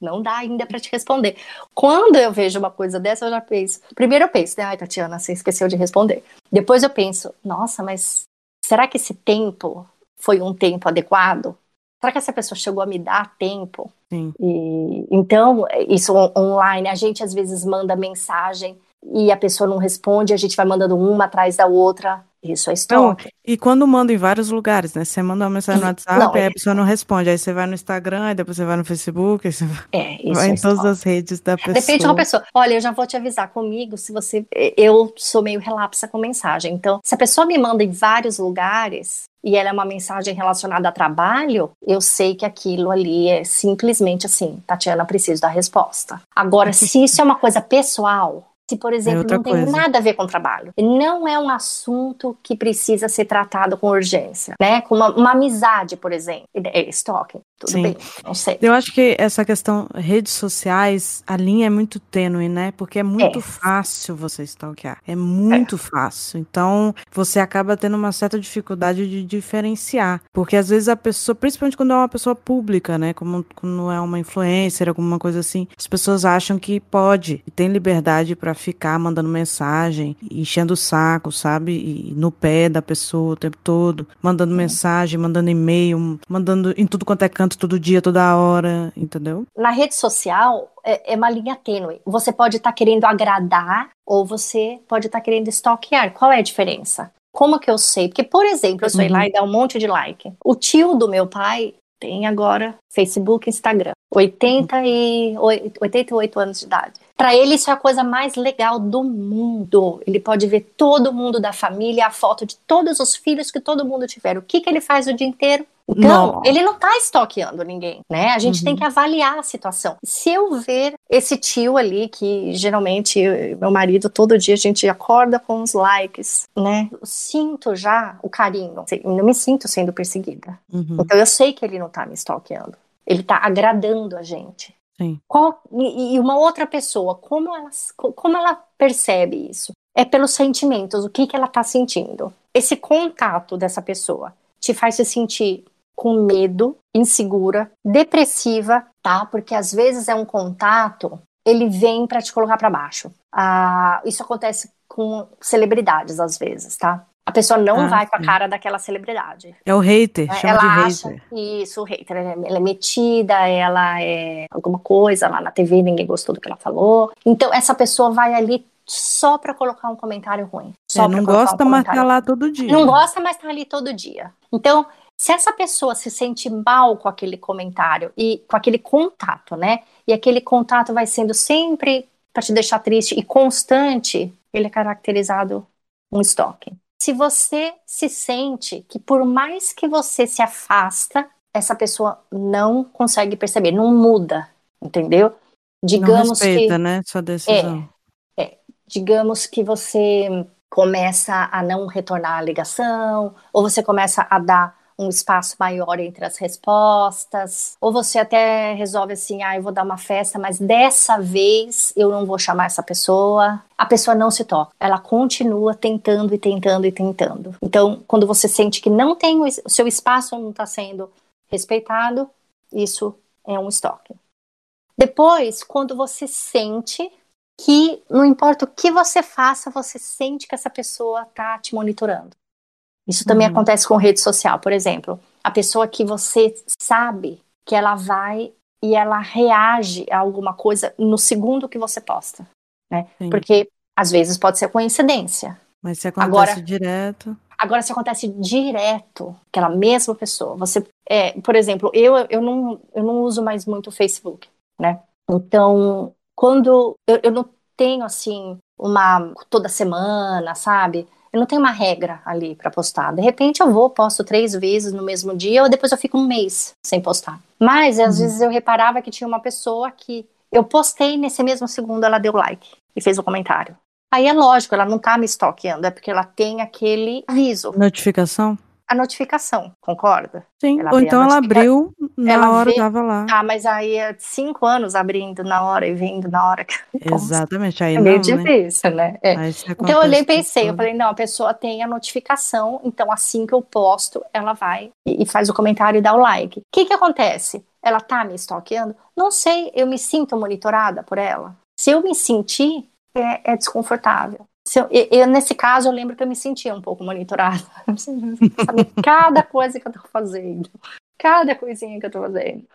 Não dá ainda para te responder. Quando eu vejo uma coisa dessa, eu já penso. Primeiro eu penso, né? Ai, Tatiana, você esqueceu de responder. Depois eu penso, nossa, mas será que esse tempo foi um tempo adequado? Será que essa pessoa chegou a me dar tempo? Sim. E, então, isso online, a gente às vezes manda mensagem e a pessoa não responde, a gente vai mandando uma atrás da outra. Isso é stalking. e quando manda em vários lugares, né? Você manda uma mensagem no WhatsApp, não, aí é... a pessoa não responde. Aí você vai no Instagram, aí depois você vai no Facebook, aí você é, isso vai é em todas as redes da pessoa. Depende de uma pessoa. Olha, eu já vou te avisar comigo se você. Eu sou meio relapsa com mensagem. Então, se a pessoa me manda em vários lugares, e ela é uma mensagem relacionada a trabalho, eu sei que aquilo ali é simplesmente assim, Tatiana, preciso da resposta. Agora, se isso é uma coisa pessoal, se, por exemplo, é não tem coisa. nada a ver com trabalho. Não é um assunto que precisa ser tratado com urgência, né? Com uma, uma amizade, por exemplo. É stalking. Tudo Sim. bem, não sei. Eu acho que essa questão redes sociais, a linha é muito tênue, né? Porque é muito é. fácil você stalkear. É muito é. fácil. Então, você acaba tendo uma certa dificuldade de diferenciar. Porque às vezes a pessoa, principalmente quando é uma pessoa pública, né? Como quando é uma influencer, alguma coisa assim, as pessoas acham que pode e tem liberdade para ficar mandando mensagem, enchendo o saco, sabe? E no pé da pessoa o tempo todo, mandando é. mensagem, mandando e-mail, mandando em tudo quanto é canto canto todo dia, toda hora, entendeu? Na rede social é, é uma linha tênue. Você pode estar tá querendo agradar ou você pode estar tá querendo stalkear. Qual é a diferença? Como que eu sei? Porque, por exemplo, eu sou uhum. lá e dá um monte de like. O tio do meu pai tem agora Facebook, Instagram. 80 e 88 anos de idade. Para ele isso é a coisa mais legal do mundo. Ele pode ver todo mundo da família, a foto de todos os filhos que todo mundo tiver. O que que ele faz o dia inteiro? Então, não. ele não está estoqueando ninguém, né? A gente uhum. tem que avaliar a situação. Se eu ver esse tio ali, que geralmente meu marido, todo dia a gente acorda com os likes, né? Eu sinto já o carinho. Eu não me sinto sendo perseguida. Uhum. Então, eu sei que ele não está me stalkeando. Ele está agradando a gente. Sim. Qual, e, e uma outra pessoa, como ela, como ela percebe isso? É pelos sentimentos, o que, que ela está sentindo. Esse contato dessa pessoa te faz se sentir com medo, insegura, depressiva, tá? Porque às vezes é um contato, ele vem para te colocar para baixo. Ah, isso acontece com celebridades às vezes, tá? A pessoa não ah, vai com a cara daquela celebridade. É o hater, chama ela de acha, hater. Isso, o hater. Ela é metida, ela é alguma coisa lá na TV, ninguém gostou do que ela falou. Então, essa pessoa vai ali só para colocar um comentário ruim. Só é, não gosta, um mas tá lá todo dia. Não gosta, mas tá ali todo dia. Então, se essa pessoa se sente mal com aquele comentário e com aquele contato, né? E aquele contato vai sendo sempre para te deixar triste e constante, ele é caracterizado um stalking. Se você se sente que por mais que você se afasta, essa pessoa não consegue perceber, não muda, entendeu? Digamos não respeita, que né, sua decisão. É, é, digamos que você começa a não retornar a ligação, ou você começa a dar um espaço maior entre as respostas, ou você até resolve assim, ah, eu vou dar uma festa, mas dessa vez eu não vou chamar essa pessoa. A pessoa não se toca, ela continua tentando e tentando e tentando. Então, quando você sente que não tem o seu espaço não está sendo respeitado, isso é um estoque. Depois, quando você sente que não importa o que você faça, você sente que essa pessoa está te monitorando. Isso também uhum. acontece com rede social, por exemplo. A pessoa que você sabe que ela vai e ela reage a alguma coisa no segundo que você posta, né? Sim. Porque às vezes pode ser coincidência. Mas se acontece agora, direto. Agora, se acontece direto, aquela mesma pessoa, você, é, por exemplo, eu, eu, não, eu não uso mais muito o Facebook, né? Então, quando eu, eu não tenho assim uma toda semana, sabe? Eu não tenho uma regra ali para postar. De repente eu vou, posto três vezes no mesmo dia, ou depois eu fico um mês sem postar. Mas às uhum. vezes eu reparava que tinha uma pessoa que eu postei nesse mesmo segundo, ela deu like e fez o um comentário. Aí é lógico, ela não tá me stalkeando, é porque ela tem aquele aviso. Notificação? A notificação, concorda? Sim, ou então ela abriu na ela hora, vê... tava lá. Ah, mas aí é cinco anos abrindo na hora e vindo na hora. Exatamente, aí é meio não, né? difícil, né? né? É. Então eu olhei e pensei, eu falei, não, a pessoa tem a notificação, então assim que eu posto, ela vai e faz o comentário e dá o like. O que que acontece? Ela tá me stalkeando? Não sei, eu me sinto monitorada por ela. Se eu me sentir, é, é desconfortável. Eu, eu, nesse caso, eu lembro que eu me sentia um pouco monitorada. Sabe, cada coisa que eu tô fazendo. Cada coisinha que eu tô fazendo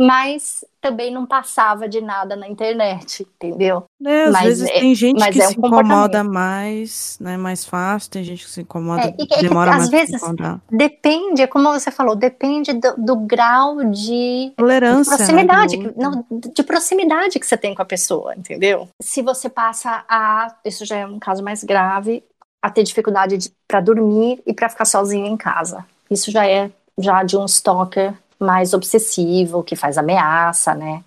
mas também não passava de nada na internet, entendeu? É, às mas vezes é, tem gente que é um se incomoda mais, né, mais fácil, tem gente que se incomoda, é, e, demora que, mais às vezes depende, como você falou, depende do, do grau de tolerância, de proximidade, né, não, de proximidade que você tem com a pessoa, entendeu? Se você passa a, isso já é um caso mais grave, a ter dificuldade para dormir e para ficar sozinho em casa, isso já é já de um stalker mais obsessivo, que faz ameaça, né?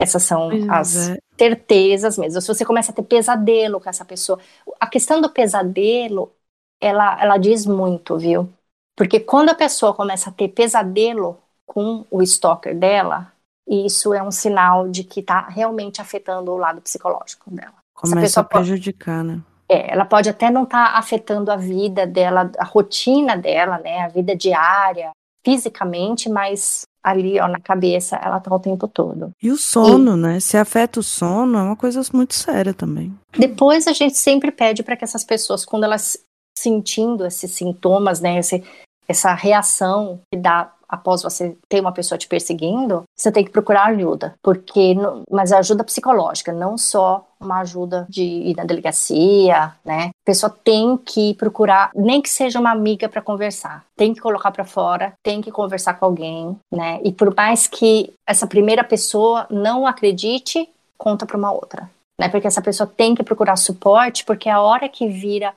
Essas são pois as é. certezas mesmo. Se você começa a ter pesadelo com essa pessoa. A questão do pesadelo, ela, ela diz muito, viu? Porque quando a pessoa começa a ter pesadelo com o stalker dela, isso é um sinal de que está realmente afetando o lado psicológico dela. Começa a prejudicar, né? É, ela pode até não estar tá afetando a vida dela, a rotina dela, né, a vida diária, fisicamente, mas ali, ó, na cabeça, ela tá o tempo todo. E o sono, e, né? Se afeta o sono, é uma coisa muito séria também. Depois a gente sempre pede para que essas pessoas, quando elas sentindo esses sintomas, né, esse, essa reação que dá após você ter uma pessoa te perseguindo, você tem que procurar ajuda, porque mas ajuda psicológica, não só uma ajuda de ir na delegacia, né? A pessoa tem que procurar, nem que seja uma amiga para conversar, tem que colocar para fora, tem que conversar com alguém, né? E por mais que essa primeira pessoa não acredite, conta para uma outra, né? Porque essa pessoa tem que procurar suporte, porque a hora que vira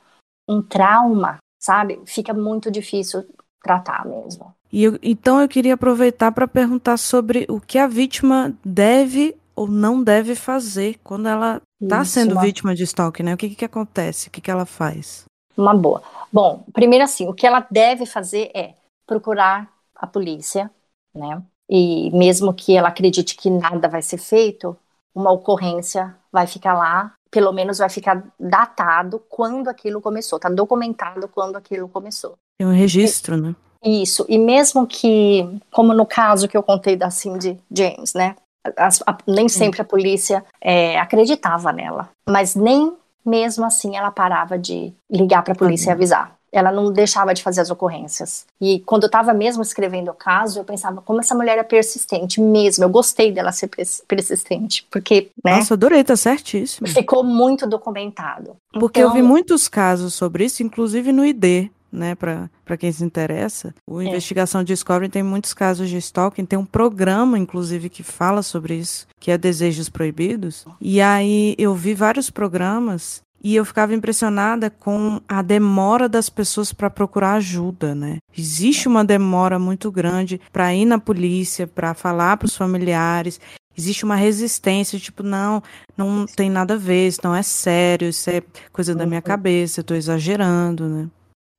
um trauma, sabe? Fica muito difícil tratar mesmo. E eu, então eu queria aproveitar para perguntar sobre o que a vítima deve ou não deve fazer quando ela está sendo uma... vítima de stalking, né? O que, que acontece? O que, que ela faz? Uma boa. Bom, primeiro assim, o que ela deve fazer é procurar a polícia, né? E mesmo que ela acredite que nada vai ser feito, uma ocorrência vai ficar lá, pelo menos vai ficar datado quando aquilo começou, tá documentado quando aquilo começou. Tem um registro, e, né? Isso, e mesmo que, como no caso que eu contei da Cindy James, né? As, a, nem sempre a polícia é, acreditava nela, mas nem mesmo assim ela parava de ligar para a polícia uhum. e avisar. Ela não deixava de fazer as ocorrências. E quando eu estava mesmo escrevendo o caso, eu pensava como essa mulher é persistente mesmo. Eu gostei dela ser persistente, porque, né? Nossa, adorei, tá certíssimo. Ficou muito documentado. Porque então, eu vi muitos casos sobre isso, inclusive no ID né, para quem se interessa. O é. Investigação Discovery tem muitos casos de stalking, tem um programa, inclusive, que fala sobre isso, que é Desejos Proibidos. E aí eu vi vários programas e eu ficava impressionada com a demora das pessoas para procurar ajuda, né? Existe uma demora muito grande para ir na polícia, para falar para os familiares. Existe uma resistência, tipo, não, não tem nada a ver, isso não é sério, isso é coisa da minha uhum. cabeça, eu estou exagerando, né?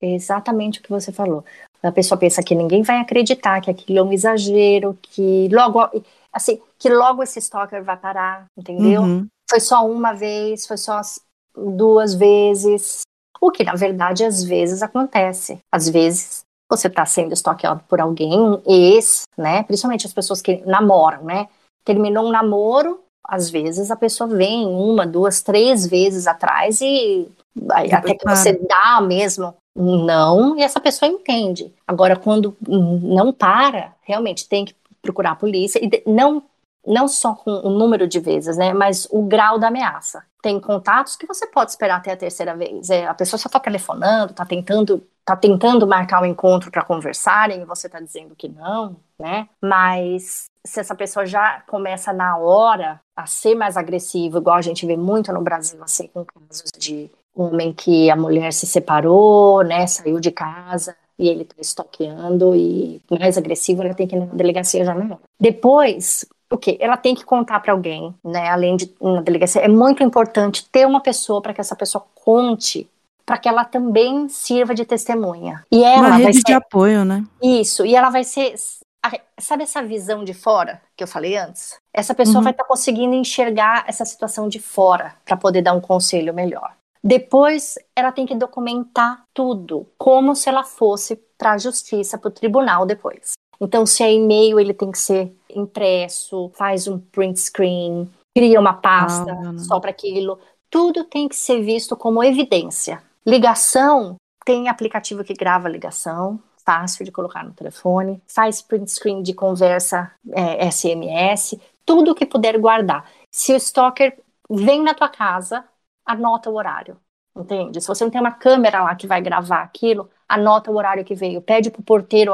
Exatamente o que você falou. A pessoa pensa que ninguém vai acreditar que aquilo é um exagero, que logo, assim, que logo esse stalker vai parar, entendeu? Uhum. Foi só uma vez, foi só duas vezes. O que, na verdade, às vezes acontece. Às vezes você está sendo stalkeado por alguém, ex, né? Principalmente as pessoas que namoram, né? Terminou um namoro, às vezes a pessoa vem uma, duas, três vezes atrás e até que você dá mesmo não e essa pessoa entende. Agora, quando não para, realmente tem que procurar a polícia e não não só com o número de vezes, né, mas o grau da ameaça. Tem contatos que você pode esperar até a terceira vez. É, a pessoa só está telefonando, está tentando, tá tentando marcar um encontro para conversarem e você está dizendo que não, né? Mas se essa pessoa já começa na hora a ser mais agressivo, igual a gente vê muito no Brasil, assim, com casos de homem que a mulher se separou, né, saiu de casa e ele tá estoqueando e mais agressivo, ela tem que ir na delegacia já não. Depois, o que? Ela tem que contar para alguém, né? Além de na delegacia, é muito importante ter uma pessoa para que essa pessoa conte para que ela também sirva de testemunha. E ela uma rede ser... de apoio, né? Isso, e ela vai ser sabe essa visão de fora que eu falei antes? Essa pessoa uhum. vai estar tá conseguindo enxergar essa situação de fora para poder dar um conselho melhor. Depois, ela tem que documentar tudo, como se ela fosse para a justiça, para o tribunal depois. Então, se é e-mail, ele tem que ser impresso, faz um print screen, cria uma pasta ah, só para aquilo. Tudo tem que ser visto como evidência. Ligação, tem aplicativo que grava ligação, fácil de colocar no telefone, faz print screen de conversa é, SMS, tudo que puder guardar. Se o stalker vem na tua casa, anota o horário, entende? Se você não tem uma câmera lá que vai gravar aquilo, anota o horário que veio, pede para o porteiro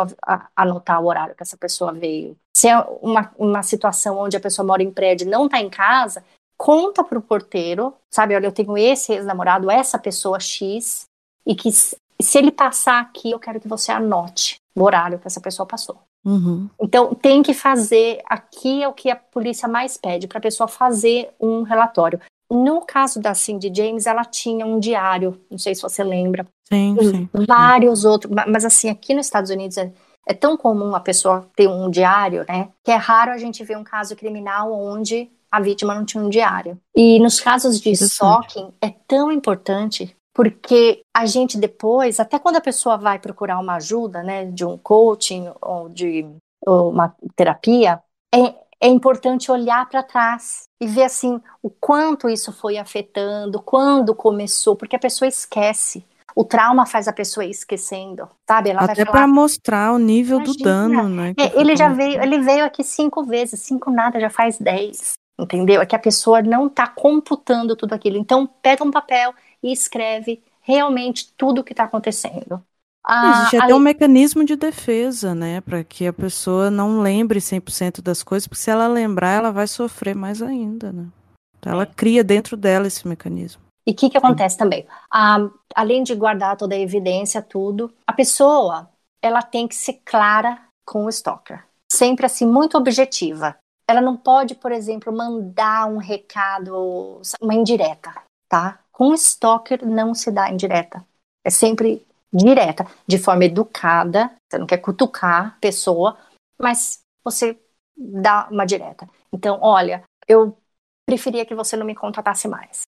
anotar o horário que essa pessoa veio. Se é uma, uma situação onde a pessoa mora em prédio e não está em casa, conta para o porteiro, sabe? Olha, eu tenho esse ex-namorado, essa pessoa X, e que se ele passar aqui, eu quero que você anote o horário que essa pessoa passou. Uhum. Então, tem que fazer. Aqui é o que a polícia mais pede, para a pessoa fazer um relatório. No caso da Cindy James, ela tinha um diário, não sei se você lembra. Sim, sim. Vários outros, mas assim, aqui nos Estados Unidos é, é, tão comum a pessoa ter um diário, né? Que é raro a gente ver um caso criminal onde a vítima não tinha um diário. E nos casos de stalking, é tão importante porque a gente depois, até quando a pessoa vai procurar uma ajuda, né, de um coaching ou de ou uma terapia, é, é importante olhar para trás e ver assim o quanto isso foi afetando, quando começou, porque a pessoa esquece. O trauma faz a pessoa ir esquecendo, sabe? Ela Até para mostrar o nível Imagina. do dano, né? É, ele já veio, ele veio aqui cinco vezes, cinco nada, já faz dez, entendeu? É que a pessoa não está computando tudo aquilo. Então pega um papel e escreve realmente tudo o que está acontecendo. Ah, Existe até um mecanismo de defesa, né? Para que a pessoa não lembre 100% das coisas, porque se ela lembrar, ela vai sofrer mais ainda, né? Então, ela cria dentro dela esse mecanismo. E o que, que acontece Sim. também? Ah, além de guardar toda a evidência, tudo, a pessoa ela tem que ser clara com o stalker. Sempre assim, muito objetiva. Ela não pode, por exemplo, mandar um recado, uma indireta, tá? Com o stalker não se dá indireta. É sempre direta, de forma educada. Você não quer cutucar a pessoa, mas você dá uma direta. Então, olha, eu preferia que você não me contratasse mais.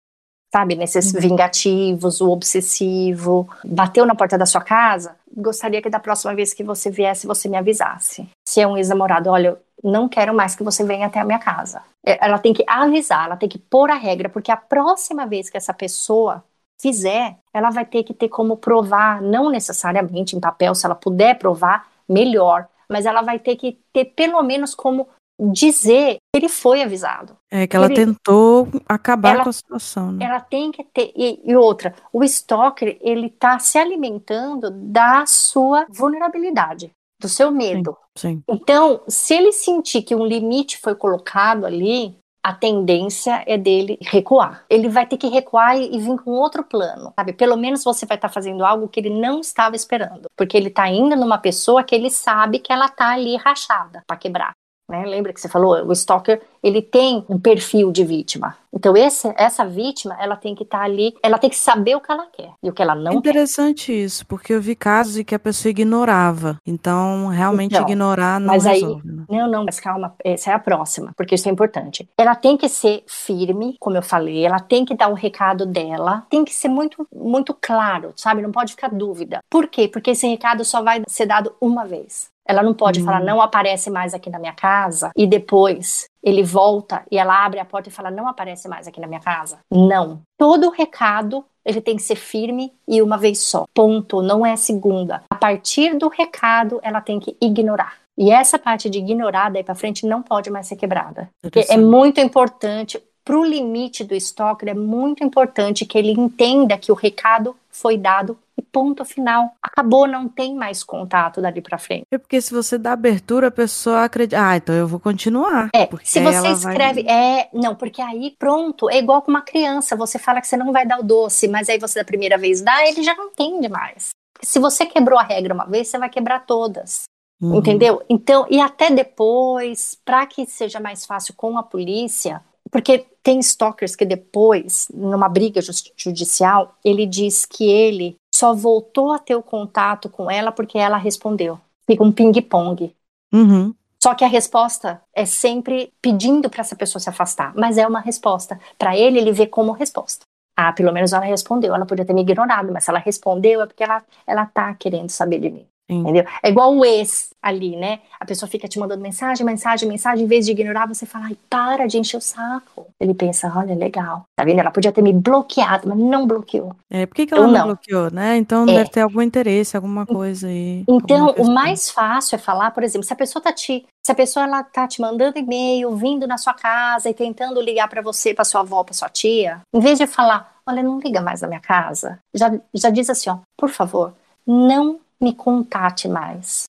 Sabe, nesses uhum. vingativos, o obsessivo, bateu na porta da sua casa, gostaria que da próxima vez que você viesse, você me avisasse. Se é um ex-namorado, olha, não quero mais que você venha até a minha casa. É, ela tem que avisar, ela tem que pôr a regra, porque a próxima vez que essa pessoa fizer, ela vai ter que ter como provar, não necessariamente em papel, se ela puder provar, melhor, mas ela vai ter que ter pelo menos como dizer que ele foi avisado. É que ela ele, tentou acabar ela, com a situação. Né? Ela tem que ter e, e outra, o stalker ele está se alimentando da sua vulnerabilidade, do seu medo. Sim, sim. Então, se ele sentir que um limite foi colocado ali, a tendência é dele recuar. Ele vai ter que recuar e, vir com outro plano, sabe? Pelo menos você vai estar tá fazendo algo que ele não estava esperando, porque ele está indo numa pessoa que ele sabe que ela está ali rachada para quebrar. Né? Lembra que você falou, o stalker ele tem um perfil de vítima. Então esse, essa vítima ela tem que estar tá ali, ela tem que saber o que ela quer e o que ela não Interessante quer. isso, porque eu vi casos em que a pessoa ignorava. Então realmente então, ignorar não mas resolve. Aí, né? Não, não, mas calma, essa é a próxima, porque isso é importante. Ela tem que ser firme, como eu falei, ela tem que dar o recado dela, tem que ser muito muito claro, sabe? Não pode ficar dúvida. Por quê? Porque esse recado só vai ser dado uma vez. Ela não pode falar, hum. não aparece mais aqui na minha casa, e depois ele volta e ela abre a porta e fala, não aparece mais aqui na minha casa. Não. Todo recado ele tem que ser firme e uma vez só. Ponto. Não é segunda. A partir do recado, ela tem que ignorar. E essa parte de ignorar daí para frente não pode mais ser quebrada. Porque é muito importante para o limite do stalker, é muito importante que ele entenda que o recado foi dado e ponto final. Acabou, não tem mais contato dali para frente. É porque se você dá abertura, a pessoa acredita, ah, então eu vou continuar. É, se você escreve, vai... é, não, porque aí pronto, é igual com uma criança, você fala que você não vai dar o doce, mas aí você da primeira vez dá, ele já não entende mais. Se você quebrou a regra uma vez, você vai quebrar todas. Uhum. Entendeu? Então, e até depois, para que seja mais fácil com a polícia, porque tem stalkers que depois, numa briga judicial, ele diz que ele só voltou a ter o contato com ela porque ela respondeu. Fica um ping-pong. Uhum. Só que a resposta é sempre pedindo para essa pessoa se afastar, mas é uma resposta. Para ele, ele vê como resposta. Ah, pelo menos ela respondeu. Ela podia ter me ignorado, mas se ela respondeu é porque ela, ela tá querendo saber de mim. Sim. Entendeu? É igual o ex ali, né? A pessoa fica te mandando mensagem, mensagem, mensagem, em vez de ignorar, você fala, ai, para de encher o saco. Ele pensa, olha, legal. Tá vendo? Ela podia ter me bloqueado, mas não bloqueou. É, por que, que ela então, não, bloqueou, né? Então é. deve ter algum interesse, alguma coisa aí. Então, o mais fácil é falar, por exemplo, se a pessoa tá te. Se a pessoa ela tá te mandando e-mail, vindo na sua casa e tentando ligar para você, para sua avó, para sua tia, em vez de falar, olha, não liga mais na minha casa, já, já diz assim, ó, por favor, não me contate mais.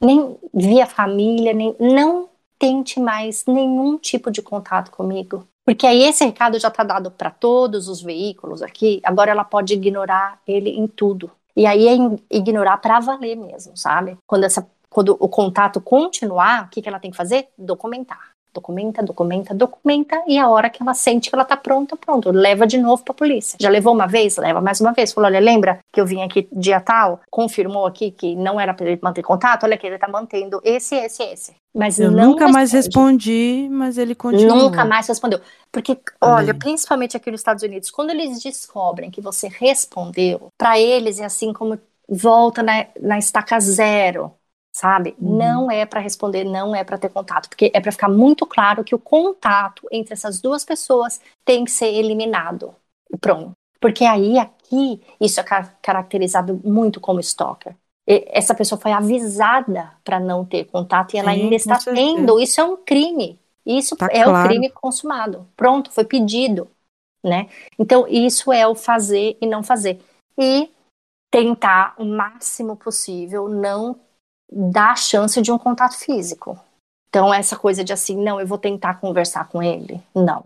Nem via família, nem não tente mais nenhum tipo de contato comigo. Porque aí esse recado já está dado para todos os veículos aqui, agora ela pode ignorar ele em tudo. E aí é ignorar para valer mesmo, sabe? Quando, essa, quando o contato continuar, o que, que ela tem que fazer? Documentar. Documenta, documenta, documenta, e a hora que ela sente que ela tá pronta, pronto, leva de novo pra polícia. Já levou uma vez? Leva mais uma vez. Falou: olha, lembra que eu vim aqui dia tal? Confirmou aqui que não era pra ele manter contato? Olha que ele tá mantendo esse, esse, esse. Mas eu nunca responde. mais respondi, mas ele continua. Nunca mais respondeu. Porque, olha, principalmente aqui nos Estados Unidos, quando eles descobrem que você respondeu, para eles é assim como volta na, na estaca zero sabe? Uhum. Não é para responder, não é para ter contato, porque é para ficar muito claro que o contato entre essas duas pessoas tem que ser eliminado. Pronto. Porque aí aqui isso é caracterizado muito como stalker. E essa pessoa foi avisada para não ter contato e ela Sim, ainda está tendo. Isso é um crime. Isso tá é claro. o crime consumado. Pronto, foi pedido, né? Então isso é o fazer e não fazer. E tentar o máximo possível não dá a chance de um contato físico. Então, essa coisa de assim, não, eu vou tentar conversar com ele. Não.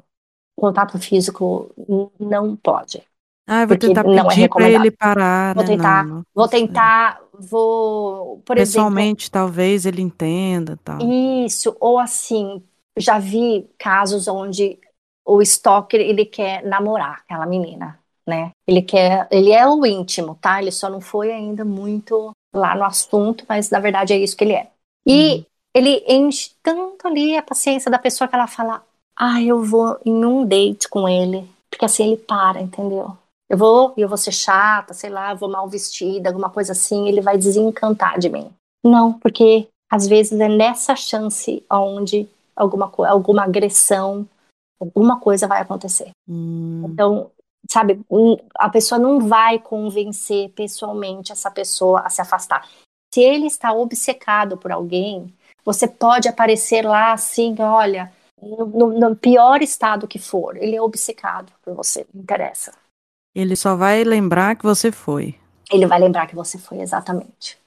Contato físico não pode. Ah, eu vou tentar é pedir é para ele parar. Vou né? tentar, não, não. vou tentar, vou, por Pessoalmente, exemplo, talvez ele entenda, tal. Isso, ou assim, já vi casos onde o stalker ele quer namorar aquela menina, né? Ele quer, ele é o íntimo, tá? Ele só não foi ainda muito lá no assunto, mas na verdade é isso que ele é. E uhum. ele enche tanto ali a paciência da pessoa que ela fala: Ah, eu vou em um date com ele. Porque assim ele para, entendeu? Eu vou e eu vou ser chata, sei lá, vou mal vestida, alguma coisa assim, ele vai desencantar de mim. Não, porque às vezes é nessa chance onde alguma, alguma agressão, alguma coisa vai acontecer. Hum. Então, sabe, a pessoa não vai convencer pessoalmente essa pessoa a se afastar. Se ele está obcecado por alguém, você pode aparecer lá assim, olha, no, no pior estado que for, ele é obcecado por você, não interessa. Ele só vai lembrar que você foi. Ele vai lembrar que você foi, exatamente.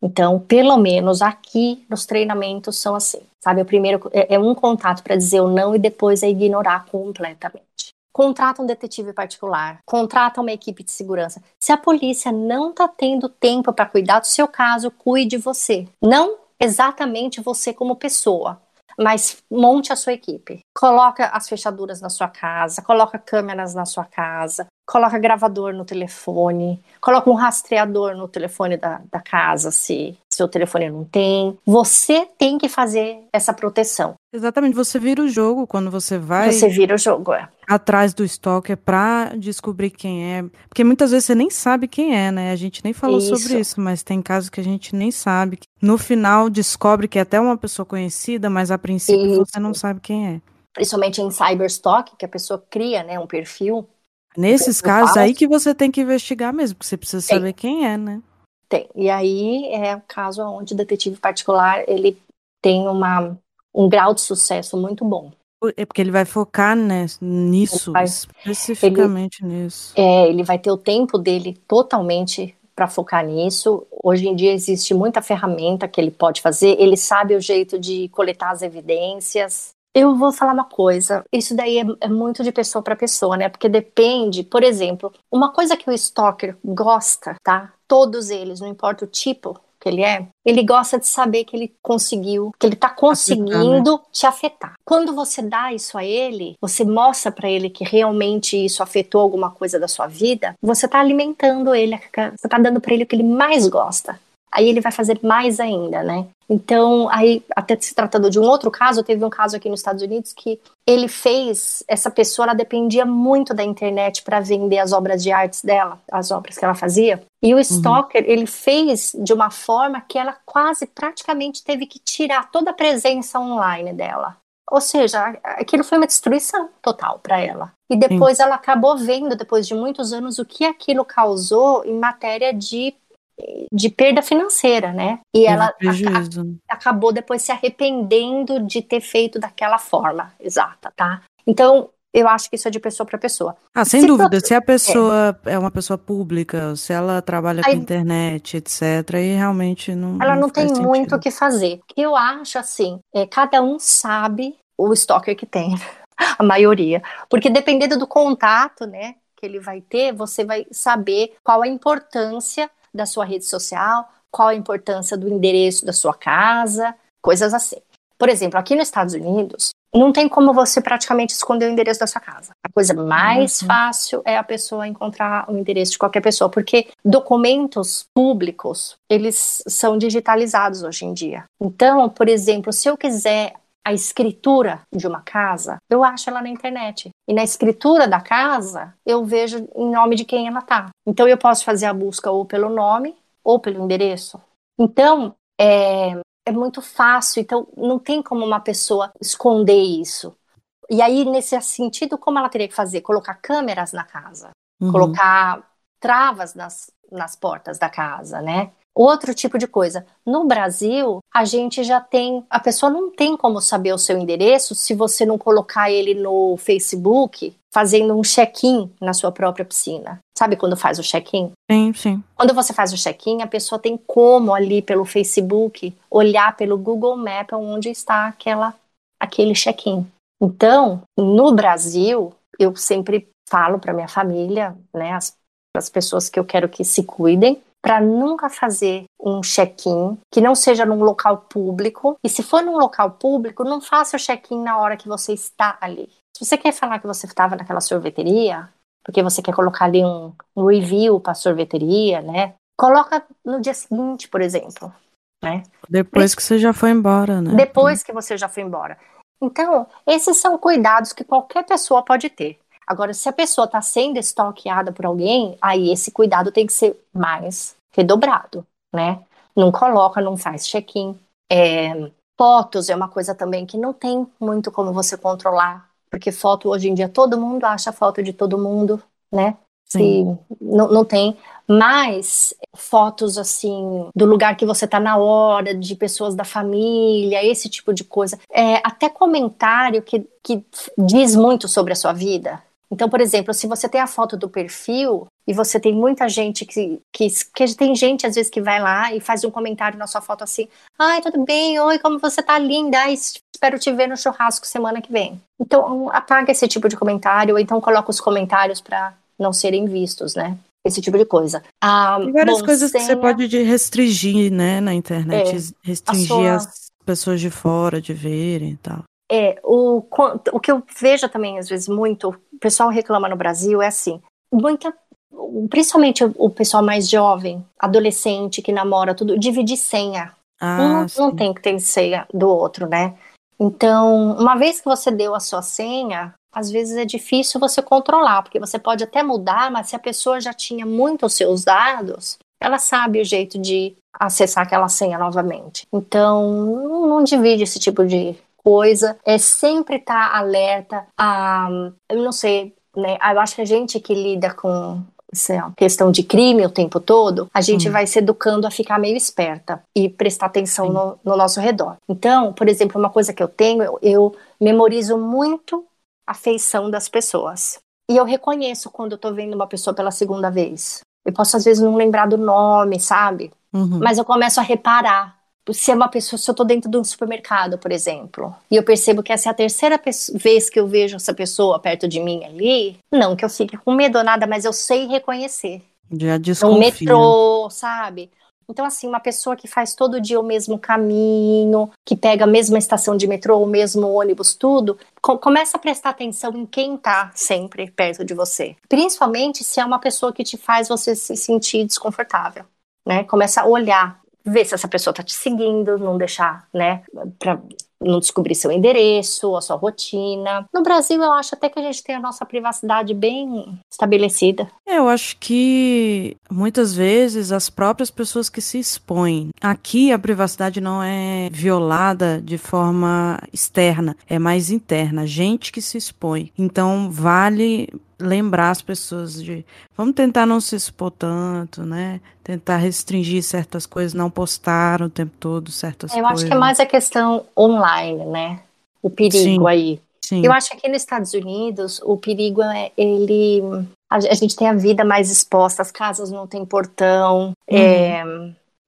Então, pelo menos aqui nos treinamentos são assim, sabe? O primeiro é, é um contato para dizer o não e depois é ignorar completamente contrata um detetive particular, contrata uma equipe de segurança. Se a polícia não está tendo tempo para cuidar do seu caso, cuide você. Não exatamente você como pessoa, mas monte a sua equipe. Coloca as fechaduras na sua casa, coloca câmeras na sua casa, coloca gravador no telefone, coloca um rastreador no telefone da, da casa, se seu telefone não tem. Você tem que fazer essa proteção. Exatamente, você vira o jogo quando você vai. Você vira o jogo, é. Atrás do stalker para descobrir quem é. Porque muitas vezes você nem sabe quem é, né? A gente nem falou isso. sobre isso, mas tem casos que a gente nem sabe. No final descobre que é até uma pessoa conhecida, mas a princípio isso. você não sabe quem é. Principalmente em cyberstalk, que a pessoa cria, né, um perfil. Nesses casos aí que você tem que investigar mesmo, porque você precisa saber quem é, né? Tem. E aí é o caso onde o detetive particular ele tem uma um grau de sucesso muito bom. É porque ele vai focar né, nisso, vai, especificamente ele, nisso. É, ele vai ter o tempo dele totalmente para focar nisso. Hoje em dia existe muita ferramenta que ele pode fazer, ele sabe o jeito de coletar as evidências. Eu vou falar uma coisa, isso daí é, é muito de pessoa para pessoa, né? Porque depende, por exemplo, uma coisa que o stalker gosta, tá? Todos eles, não importa o tipo, que ele é, ele gosta de saber que ele conseguiu, que ele tá conseguindo afetar, né? te afetar. Quando você dá isso a ele, você mostra para ele que realmente isso afetou alguma coisa da sua vida, você tá alimentando ele, você tá dando para ele o que ele mais gosta. Aí ele vai fazer mais ainda, né? Então, aí, até se tratando de um outro caso, teve um caso aqui nos Estados Unidos que ele fez, essa pessoa, ela dependia muito da internet para vender as obras de artes dela, as obras que ela fazia. E o uhum. Stalker, uhum. ele fez de uma forma que ela quase praticamente teve que tirar toda a presença online dela. Ou seja, aquilo foi uma destruição total para ela. E depois Sim. ela acabou vendo, depois de muitos anos, o que aquilo causou em matéria de de perda financeira, né? E ela a, a, acabou depois se arrependendo de ter feito daquela forma exata, tá? Então, eu acho que isso é de pessoa para pessoa. Ah, sem se dúvida. Se a pessoa é. é. uma pessoa pública, se ela trabalha Aí, com internet, etc., aí realmente não. Ela não, não tem sentido. muito o que fazer. Eu acho assim, é, cada um sabe o stalker que tem, a maioria. Porque dependendo do contato, né, que ele vai ter, você vai saber qual a importância da sua rede social, qual a importância do endereço da sua casa, coisas assim. Por exemplo, aqui nos Estados Unidos, não tem como você praticamente esconder o endereço da sua casa. A coisa mais uhum. fácil é a pessoa encontrar o endereço de qualquer pessoa, porque documentos públicos, eles são digitalizados hoje em dia. Então, por exemplo, se eu quiser a escritura de uma casa, eu acho ela na internet. E na escritura da casa, eu vejo em nome de quem ela tá. Então eu posso fazer a busca ou pelo nome ou pelo endereço. Então, é, é muito fácil. Então, não tem como uma pessoa esconder isso. E aí, nesse sentido, como ela teria que fazer? Colocar câmeras na casa, uhum. colocar travas nas, nas portas da casa, né? Outro tipo de coisa. No Brasil, a gente já tem. A pessoa não tem como saber o seu endereço se você não colocar ele no Facebook fazendo um check-in na sua própria piscina. Sabe quando faz o check-in? Sim, sim. Quando você faz o check-in, a pessoa tem como ali pelo Facebook olhar pelo Google Map onde está aquela aquele check-in. Então, no Brasil, eu sempre falo para minha família, né, as, as pessoas que eu quero que se cuidem, para nunca fazer um check-in que não seja num local público. E se for num local público, não faça o check-in na hora que você está ali. Se você quer falar que você estava naquela sorveteria, porque você quer colocar ali um, um review para a sorveteria, né? Coloca no dia seguinte, por exemplo. Né? Depois que você já foi embora, né? Depois que você já foi embora. Então, esses são cuidados que qualquer pessoa pode ter. Agora, se a pessoa está sendo stalkeada por alguém, aí esse cuidado tem que ser mais redobrado, né? Não coloca, não faz check-in. É, fotos é uma coisa também que não tem muito como você controlar, porque foto hoje em dia todo mundo acha foto de todo mundo, né? Se, não, não tem. Mas fotos assim do lugar que você tá na hora, de pessoas da família, esse tipo de coisa. É, até comentário que, que diz muito sobre a sua vida. Então, por exemplo, se você tem a foto do perfil e você tem muita gente que, que, que tem gente às vezes que vai lá e faz um comentário na sua foto assim: ai, tudo bem, oi, como você tá linda, ai, espero te ver no churrasco semana que vem. Então, apaga esse tipo de comentário, ou então coloca os comentários para não serem vistos, né? Esse tipo de coisa. Ah, tem várias bom, coisas senha... que você pode restringir, né, na internet. É, restringir sua... as pessoas de fora de verem e tal. É, o, o que eu vejo também, às vezes, muito, o pessoal reclama no Brasil, é assim, muita, principalmente o pessoal mais jovem, adolescente, que namora, tudo, dividir senha. Ah, um não tem que ter senha do outro, né? Então, uma vez que você deu a sua senha, às vezes é difícil você controlar, porque você pode até mudar, mas se a pessoa já tinha muito os seus dados, ela sabe o jeito de acessar aquela senha novamente. Então, não divide esse tipo de, coisa, é sempre estar tá alerta a, eu não sei, né? Eu acho que a gente que lida com essa questão de crime o tempo todo, a gente uhum. vai se educando a ficar meio esperta e prestar atenção no, no, nosso redor. Então, por exemplo, uma coisa que eu tenho, eu, eu memorizo muito a feição das pessoas. E eu reconheço quando eu tô vendo uma pessoa pela segunda vez. Eu posso, às vezes, não lembrar do nome, sabe? Uhum. Mas eu começo a reparar. Se é uma pessoa, se eu tô dentro de um supermercado, por exemplo, e eu percebo que essa é a terceira vez que eu vejo essa pessoa perto de mim ali, não que eu fique com medo ou nada, mas eu sei reconhecer. Já desconfia. No metrô, sabe? Então, assim, uma pessoa que faz todo dia o mesmo caminho, que pega a mesma estação de metrô, o mesmo ônibus, tudo, co começa a prestar atenção em quem tá sempre perto de você. Principalmente se é uma pessoa que te faz você se sentir desconfortável, né? Começa a olhar, ver se essa pessoa tá te seguindo, não deixar, né, pra não descobrir seu endereço, a sua rotina. No Brasil, eu acho até que a gente tem a nossa privacidade bem estabelecida. É, eu acho que muitas vezes as próprias pessoas que se expõem. Aqui a privacidade não é violada de forma externa, é mais interna. Gente que se expõe. Então vale lembrar as pessoas de vamos tentar não se expor tanto, né? Tentar restringir certas coisas, não postar o tempo todo certas Eu coisas. Eu acho que é mais a questão online, né? O perigo sim, aí. Sim. Eu acho que aqui nos Estados Unidos o perigo é ele a, gente tem a vida mais exposta, as casas não têm portão. Uhum. É,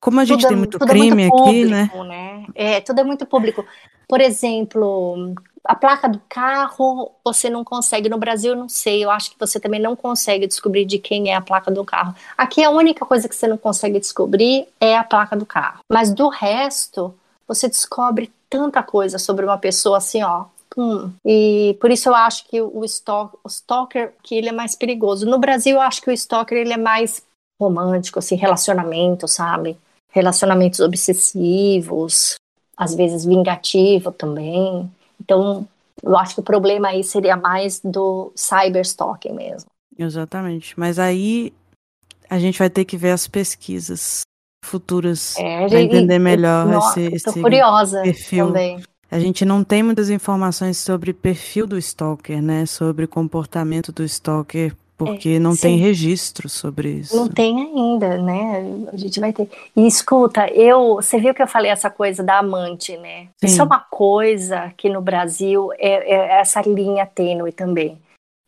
Como a gente tem é muito crime é muito público, aqui, né? né? É, tudo é muito público. Por exemplo, a placa do carro você não consegue. No Brasil, não sei. Eu acho que você também não consegue descobrir de quem é a placa do carro. Aqui a única coisa que você não consegue descobrir é a placa do carro. Mas do resto, você descobre tanta coisa sobre uma pessoa assim, ó. Hum. E por isso eu acho que o, stalk, o stalker que ele é mais perigoso. No Brasil, eu acho que o stalker ele é mais romântico, assim, relacionamento, sabe? Relacionamentos obsessivos, às vezes vingativo também. Então, eu acho que o problema aí seria mais do cyberstalking mesmo. Exatamente. Mas aí a gente vai ter que ver as pesquisas futuras é, para entender melhor eu, esse, esse curiosa perfil. Também. A gente não tem muitas informações sobre perfil do stalker, né? Sobre comportamento do stalker porque é, não sim. tem registro sobre isso. Não tem ainda, né? A gente vai ter. E escuta, eu, você viu que eu falei essa coisa da amante, né? Sim. Isso é uma coisa que no Brasil é, é essa linha tênue também.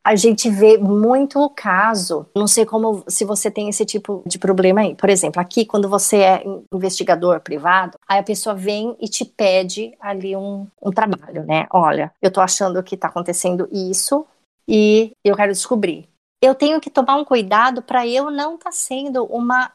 A gente vê muito o caso, não sei como se você tem esse tipo de problema aí. Por exemplo, aqui quando você é investigador privado, aí a pessoa vem e te pede ali um, um trabalho, né? Olha, eu tô achando que tá acontecendo isso e eu quero descobrir eu tenho que tomar um cuidado para eu não estar tá sendo uma,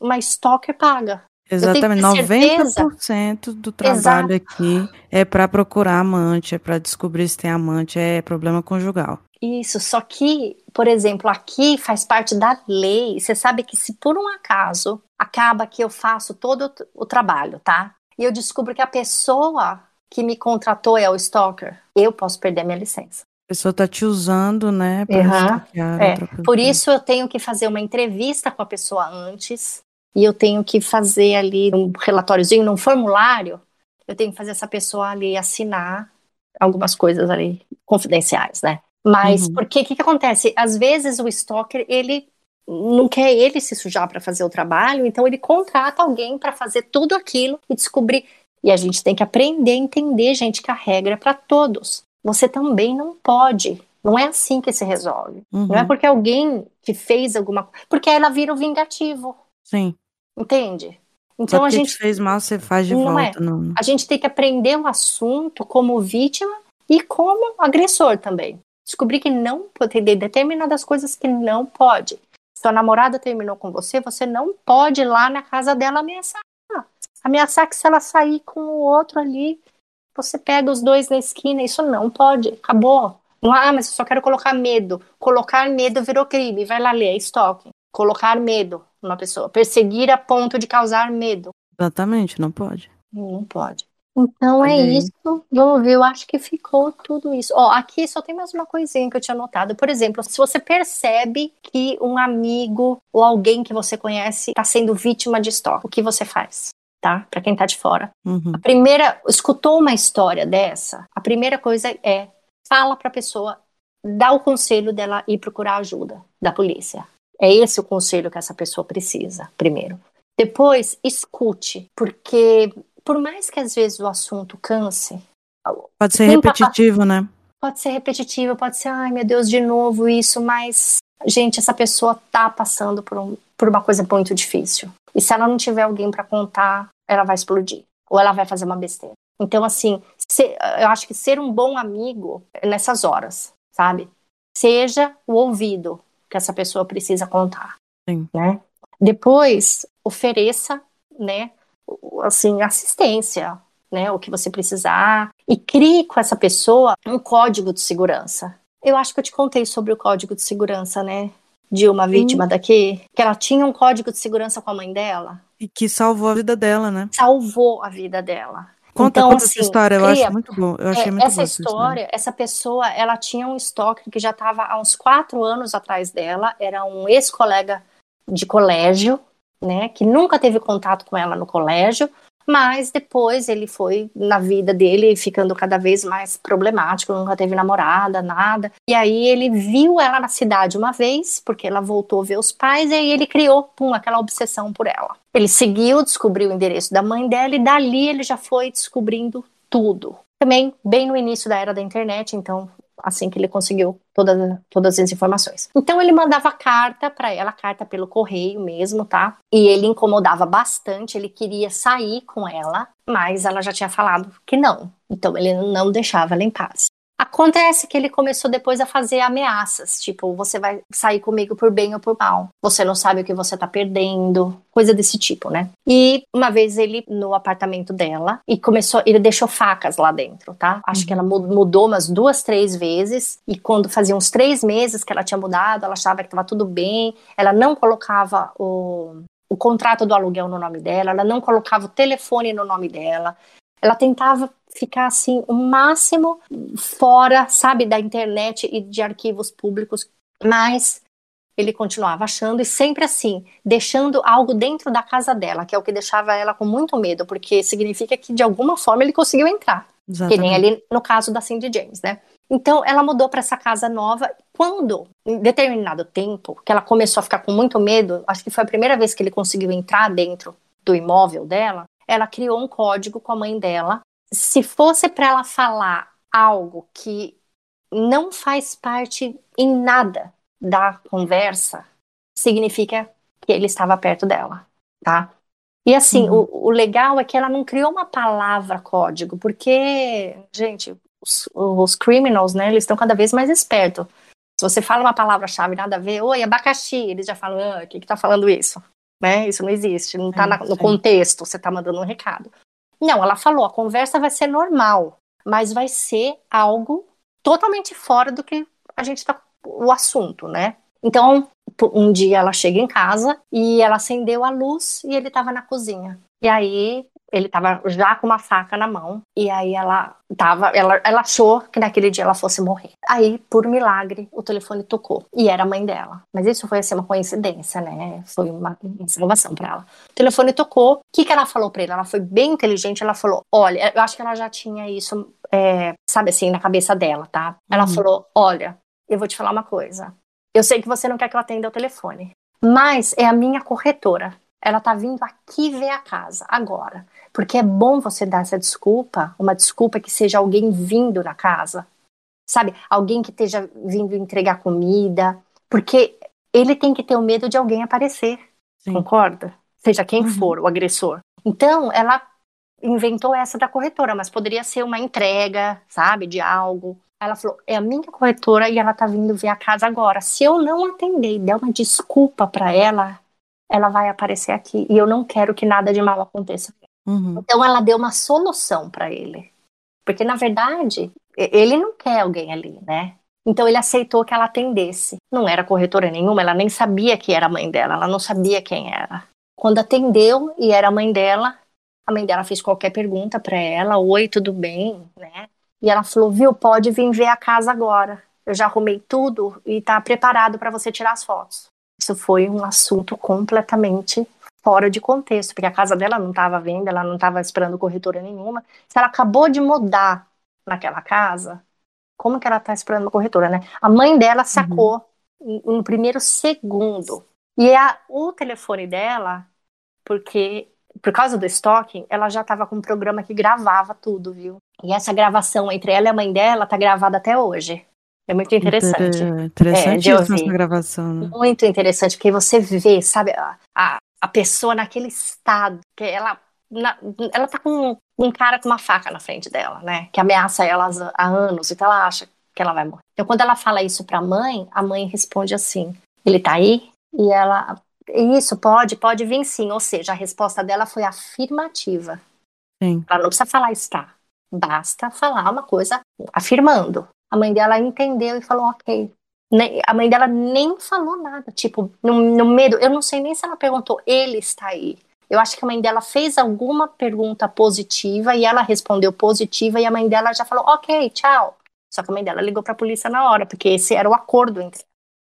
uma stalker paga. Exatamente, 90% do trabalho Exato. aqui é para procurar amante, é para descobrir se tem amante, é problema conjugal. Isso, só que, por exemplo, aqui faz parte da lei. Você sabe que se por um acaso acaba que eu faço todo o trabalho, tá? E eu descubro que a pessoa que me contratou é o stalker, eu posso perder minha licença. A pessoa tá te usando, né? É. Por isso eu tenho que fazer uma entrevista com a pessoa antes e eu tenho que fazer ali um relatóriozinho, num formulário, eu tenho que fazer essa pessoa ali assinar algumas coisas ali confidenciais, né? Mas uhum. porque o que, que acontece? Às vezes o stalker ele não quer ele se sujar para fazer o trabalho, então ele contrata alguém para fazer tudo aquilo e descobrir. E a gente tem que aprender a entender, gente, que a regra é para todos você também não pode. Não é assim que se resolve. Uhum. Não é porque alguém que fez alguma coisa. Porque ela vira o vingativo. Sim. Entende? Então Só a gente fez mal, você faz de não volta, é. não. A gente tem que aprender o assunto como vítima e como agressor também. Descobrir que não pode ter determinadas coisas que não pode. Sua namorada terminou com você, você não pode ir lá na casa dela ameaçar. Ameaçar que se ela sair com o outro ali, você pega os dois na esquina, isso não pode, acabou. Ah, mas eu só quero colocar medo. Colocar medo virou crime. Vai lá ler, é stalking. Colocar medo numa pessoa. Perseguir a ponto de causar medo. Exatamente, não pode. Não pode. Então é isso. Vamos ver, eu acho que ficou tudo isso. Ó, aqui só tem mais uma coisinha que eu tinha notado. Por exemplo, se você percebe que um amigo ou alguém que você conhece está sendo vítima de stalking, o que você faz? Tá? Para quem tá de fora. Uhum. A primeira, escutou uma história dessa, a primeira coisa é fala para a pessoa, dá o conselho dela ir procurar ajuda da polícia. É esse o conselho que essa pessoa precisa, primeiro. Depois, escute, porque por mais que às vezes o assunto canse, pode ser repetitivo, tá... né? Pode ser repetitivo, pode ser, ai meu Deus, de novo isso, mas gente, essa pessoa tá passando por um, por uma coisa muito difícil. E se ela não tiver alguém para contar, ela vai explodir. Ou ela vai fazer uma besteira. Então, assim, se, eu acho que ser um bom amigo nessas horas, sabe? Seja o ouvido que essa pessoa precisa contar. Sim. Né? Depois, ofereça, né, assim, assistência, né, o que você precisar, e crie com essa pessoa um código de segurança. Eu acho que eu te contei sobre o código de segurança, né? De uma vítima Sim. daqui, que ela tinha um código de segurança com a mãe dela. E que salvou a vida dela, né? Salvou a vida dela. Conta, então, conta assim, essa história, eu cria, acho muito bom. Eu achei é, muito essa história, essa pessoa, ela tinha um estoque que já estava há uns quatro anos atrás dela, era um ex-colega de colégio, né, que nunca teve contato com ela no colégio, mas depois ele foi na vida dele ficando cada vez mais problemático, nunca teve namorada, nada. E aí ele viu ela na cidade uma vez, porque ela voltou ver os pais, e aí ele criou, pum, aquela obsessão por ela. Ele seguiu, descobriu o endereço da mãe dela, e dali ele já foi descobrindo tudo. Também bem no início da era da internet, então assim que ele conseguiu todas, todas as informações. Então ele mandava carta para ela, carta pelo correio mesmo, tá? E ele incomodava bastante, ele queria sair com ela, mas ela já tinha falado que não. Então ele não deixava ela em paz. Acontece que ele começou depois a fazer ameaças, tipo, você vai sair comigo por bem ou por mal. Você não sabe o que você tá perdendo, coisa desse tipo, né? E uma vez ele no apartamento dela e começou, ele deixou facas lá dentro, tá? Acho uhum. que ela mudou umas duas, três vezes e quando fazia uns três meses que ela tinha mudado, ela achava que tava tudo bem, ela não colocava o o contrato do aluguel no nome dela, ela não colocava o telefone no nome dela, ela tentava ficar assim o máximo fora, sabe, da internet e de arquivos públicos, mas ele continuava achando e sempre assim, deixando algo dentro da casa dela, que é o que deixava ela com muito medo, porque significa que de alguma forma ele conseguiu entrar. Exatamente. Que nem ali no caso da Cindy James, né? Então ela mudou para essa casa nova. Quando, em determinado tempo, que ela começou a ficar com muito medo, acho que foi a primeira vez que ele conseguiu entrar dentro do imóvel dela, ela criou um código com a mãe dela. Se fosse para ela falar algo que não faz parte em nada da conversa, significa que ele estava perto dela, tá? E assim, uhum. o, o, legal é que ela não criou uma palavra código, porque, gente, os, os criminals, né, eles estão cada vez mais espertos. Se você fala uma palavra-chave nada a ver, oi, abacaxi, eles já falam, ah, o que que tá falando isso? né? Isso não existe, não está no contexto, você está mandando um recado. Não, ela falou, a conversa vai ser normal, mas vai ser algo totalmente fora do que a gente está o assunto, né? Então, um dia ela chega em casa e ela acendeu a luz e ele estava na cozinha. E aí ele estava já com uma faca na mão e aí ela tava, ela, ela achou que naquele dia ela fosse morrer. Aí, por milagre, o telefone tocou e era a mãe dela. Mas isso foi assim uma coincidência, né? Foi uma, uma salvação para ela. O telefone tocou. O que, que ela falou para ele? Ela foi bem inteligente. Ela falou: Olha, eu acho que ela já tinha isso, é, sabe assim, na cabeça dela, tá? Ela uhum. falou: Olha, eu vou te falar uma coisa. Eu sei que você não quer que eu atenda o telefone, mas é a minha corretora. Ela tá vindo aqui ver a casa agora. Porque é bom você dar essa desculpa, uma desculpa que seja alguém vindo na casa. Sabe? Alguém que esteja vindo entregar comida. Porque ele tem que ter o medo de alguém aparecer. Sim. Concorda? Seja quem uhum. for o agressor. Então, ela inventou essa da corretora, mas poderia ser uma entrega, sabe, de algo. Ela falou: é a minha corretora e ela tá vindo ver a casa agora. Se eu não atender e der uma desculpa para ela, ela vai aparecer aqui e eu não quero que nada de mal aconteça. Uhum. Então ela deu uma solução para ele, porque na verdade ele não quer alguém ali, né? Então ele aceitou que ela atendesse. Não era corretora nenhuma, ela nem sabia que era a mãe dela, ela não sabia quem era. Quando atendeu e era a mãe dela, a mãe dela fez qualquer pergunta para ela: Oi, tudo bem? Né? E ela falou: Viu, pode vir ver a casa agora. Eu já arrumei tudo e tá preparado para você tirar as fotos. Isso foi um assunto completamente fora de contexto, porque a casa dela não estava vendo, ela não estava esperando corretora nenhuma. Se ela acabou de mudar naquela casa, como que ela está esperando corretora, né? A mãe dela uhum. sacou uhum. no primeiro segundo. E é a, o telefone dela, porque por causa do stalking, ela já estava com um programa que gravava tudo, viu? E essa gravação entre ela e a mãe dela tá gravada até hoje. É muito interessante. interessante é, essa gravação. Né? Muito interessante, porque você vê, sabe, a, a, a pessoa naquele estado, que ela, na, ela tá com um cara com uma faca na frente dela, né? Que ameaça ela há anos, então ela acha que ela vai morrer. Então, quando ela fala isso pra mãe, a mãe responde assim: ele tá aí? E ela, isso, pode, pode vir sim. Ou seja, a resposta dela foi afirmativa. Sim. Ela não precisa falar está. Basta falar uma coisa afirmando. A mãe dela entendeu e falou, ok. A mãe dela nem falou nada. Tipo, no, no medo, eu não sei nem se ela perguntou, ele está aí. Eu acho que a mãe dela fez alguma pergunta positiva e ela respondeu positiva e a mãe dela já falou, ok, tchau. Só que a mãe dela ligou para a polícia na hora, porque esse era o acordo entre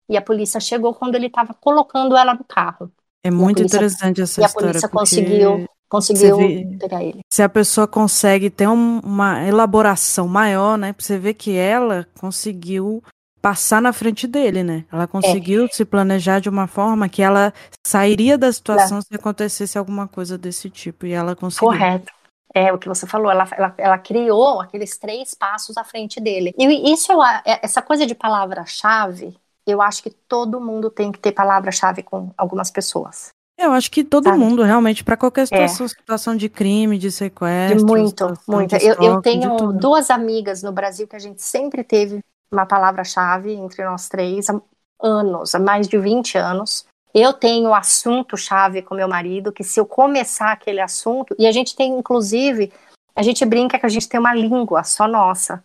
e a polícia chegou quando ele estava colocando ela no carro. É muito polícia, interessante essa história. E a polícia conseguiu, conseguiu vê, pegar ele. Se a pessoa consegue ter um, uma elaboração maior, né? Você vê que ela conseguiu passar na frente dele, né? Ela conseguiu é. se planejar de uma forma que ela sairia da situação Não. se acontecesse alguma coisa desse tipo. E ela conseguiu. Correto. É o que você falou, ela, ela, ela criou aqueles três passos à frente dele. E isso, é, essa coisa de palavra-chave, eu acho que todo mundo tem que ter palavra-chave com algumas pessoas. Eu acho que todo Sabe? mundo, realmente, para qualquer situação, é. situação de crime, de sequestro. De muito, muito. eu, eu tenho duas amigas no Brasil que a gente sempre teve uma palavra-chave entre nós três há anos, há mais de 20 anos. Eu tenho assunto-chave com meu marido, que se eu começar aquele assunto, e a gente tem, inclusive, a gente brinca que a gente tem uma língua só nossa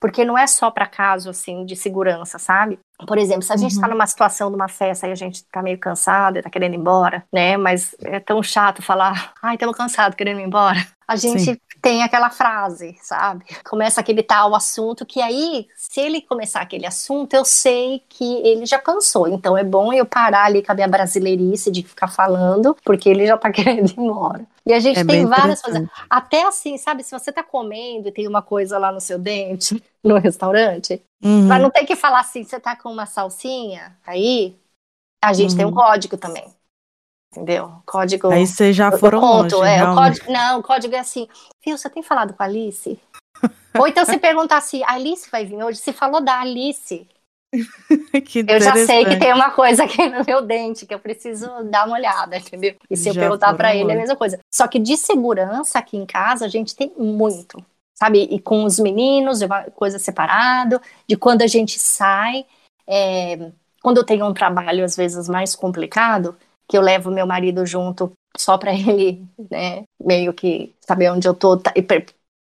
porque não é só para caso assim de segurança, sabe? Por exemplo, se a gente está uhum. numa situação de uma festa e a gente está meio cansado e está querendo ir embora, né? Mas é tão chato falar, ai, estamos cansados, querendo ir embora. A gente Sim. Tem aquela frase, sabe? Começa aquele tal assunto que aí, se ele começar aquele assunto, eu sei que ele já cansou. Então é bom eu parar ali com a minha brasileirice de ficar falando, porque ele já tá querendo ir embora. E a gente é tem várias coisas. Até assim, sabe, se você tá comendo e tem uma coisa lá no seu dente, no restaurante, uhum. pra não ter que falar assim, você tá com uma salsinha aí, a gente uhum. tem um uhum. código também entendeu? Código. Aí vocês já foram conto, longe, é, o código, Não, o código é assim, viu, você tem falado com a Alice? Ou então se perguntar se a Alice vai vir hoje, se falou da Alice. eu já sei que tem uma coisa aqui no meu dente que eu preciso dar uma olhada, entendeu? E se eu perguntar para ele é a mesma coisa. Só que de segurança aqui em casa a gente tem muito, sabe? E com os meninos, é uma coisa separado, de quando a gente sai. É, quando eu tenho um trabalho às vezes mais complicado, que eu levo meu marido junto só para ele, né, meio que saber onde eu tô, tá,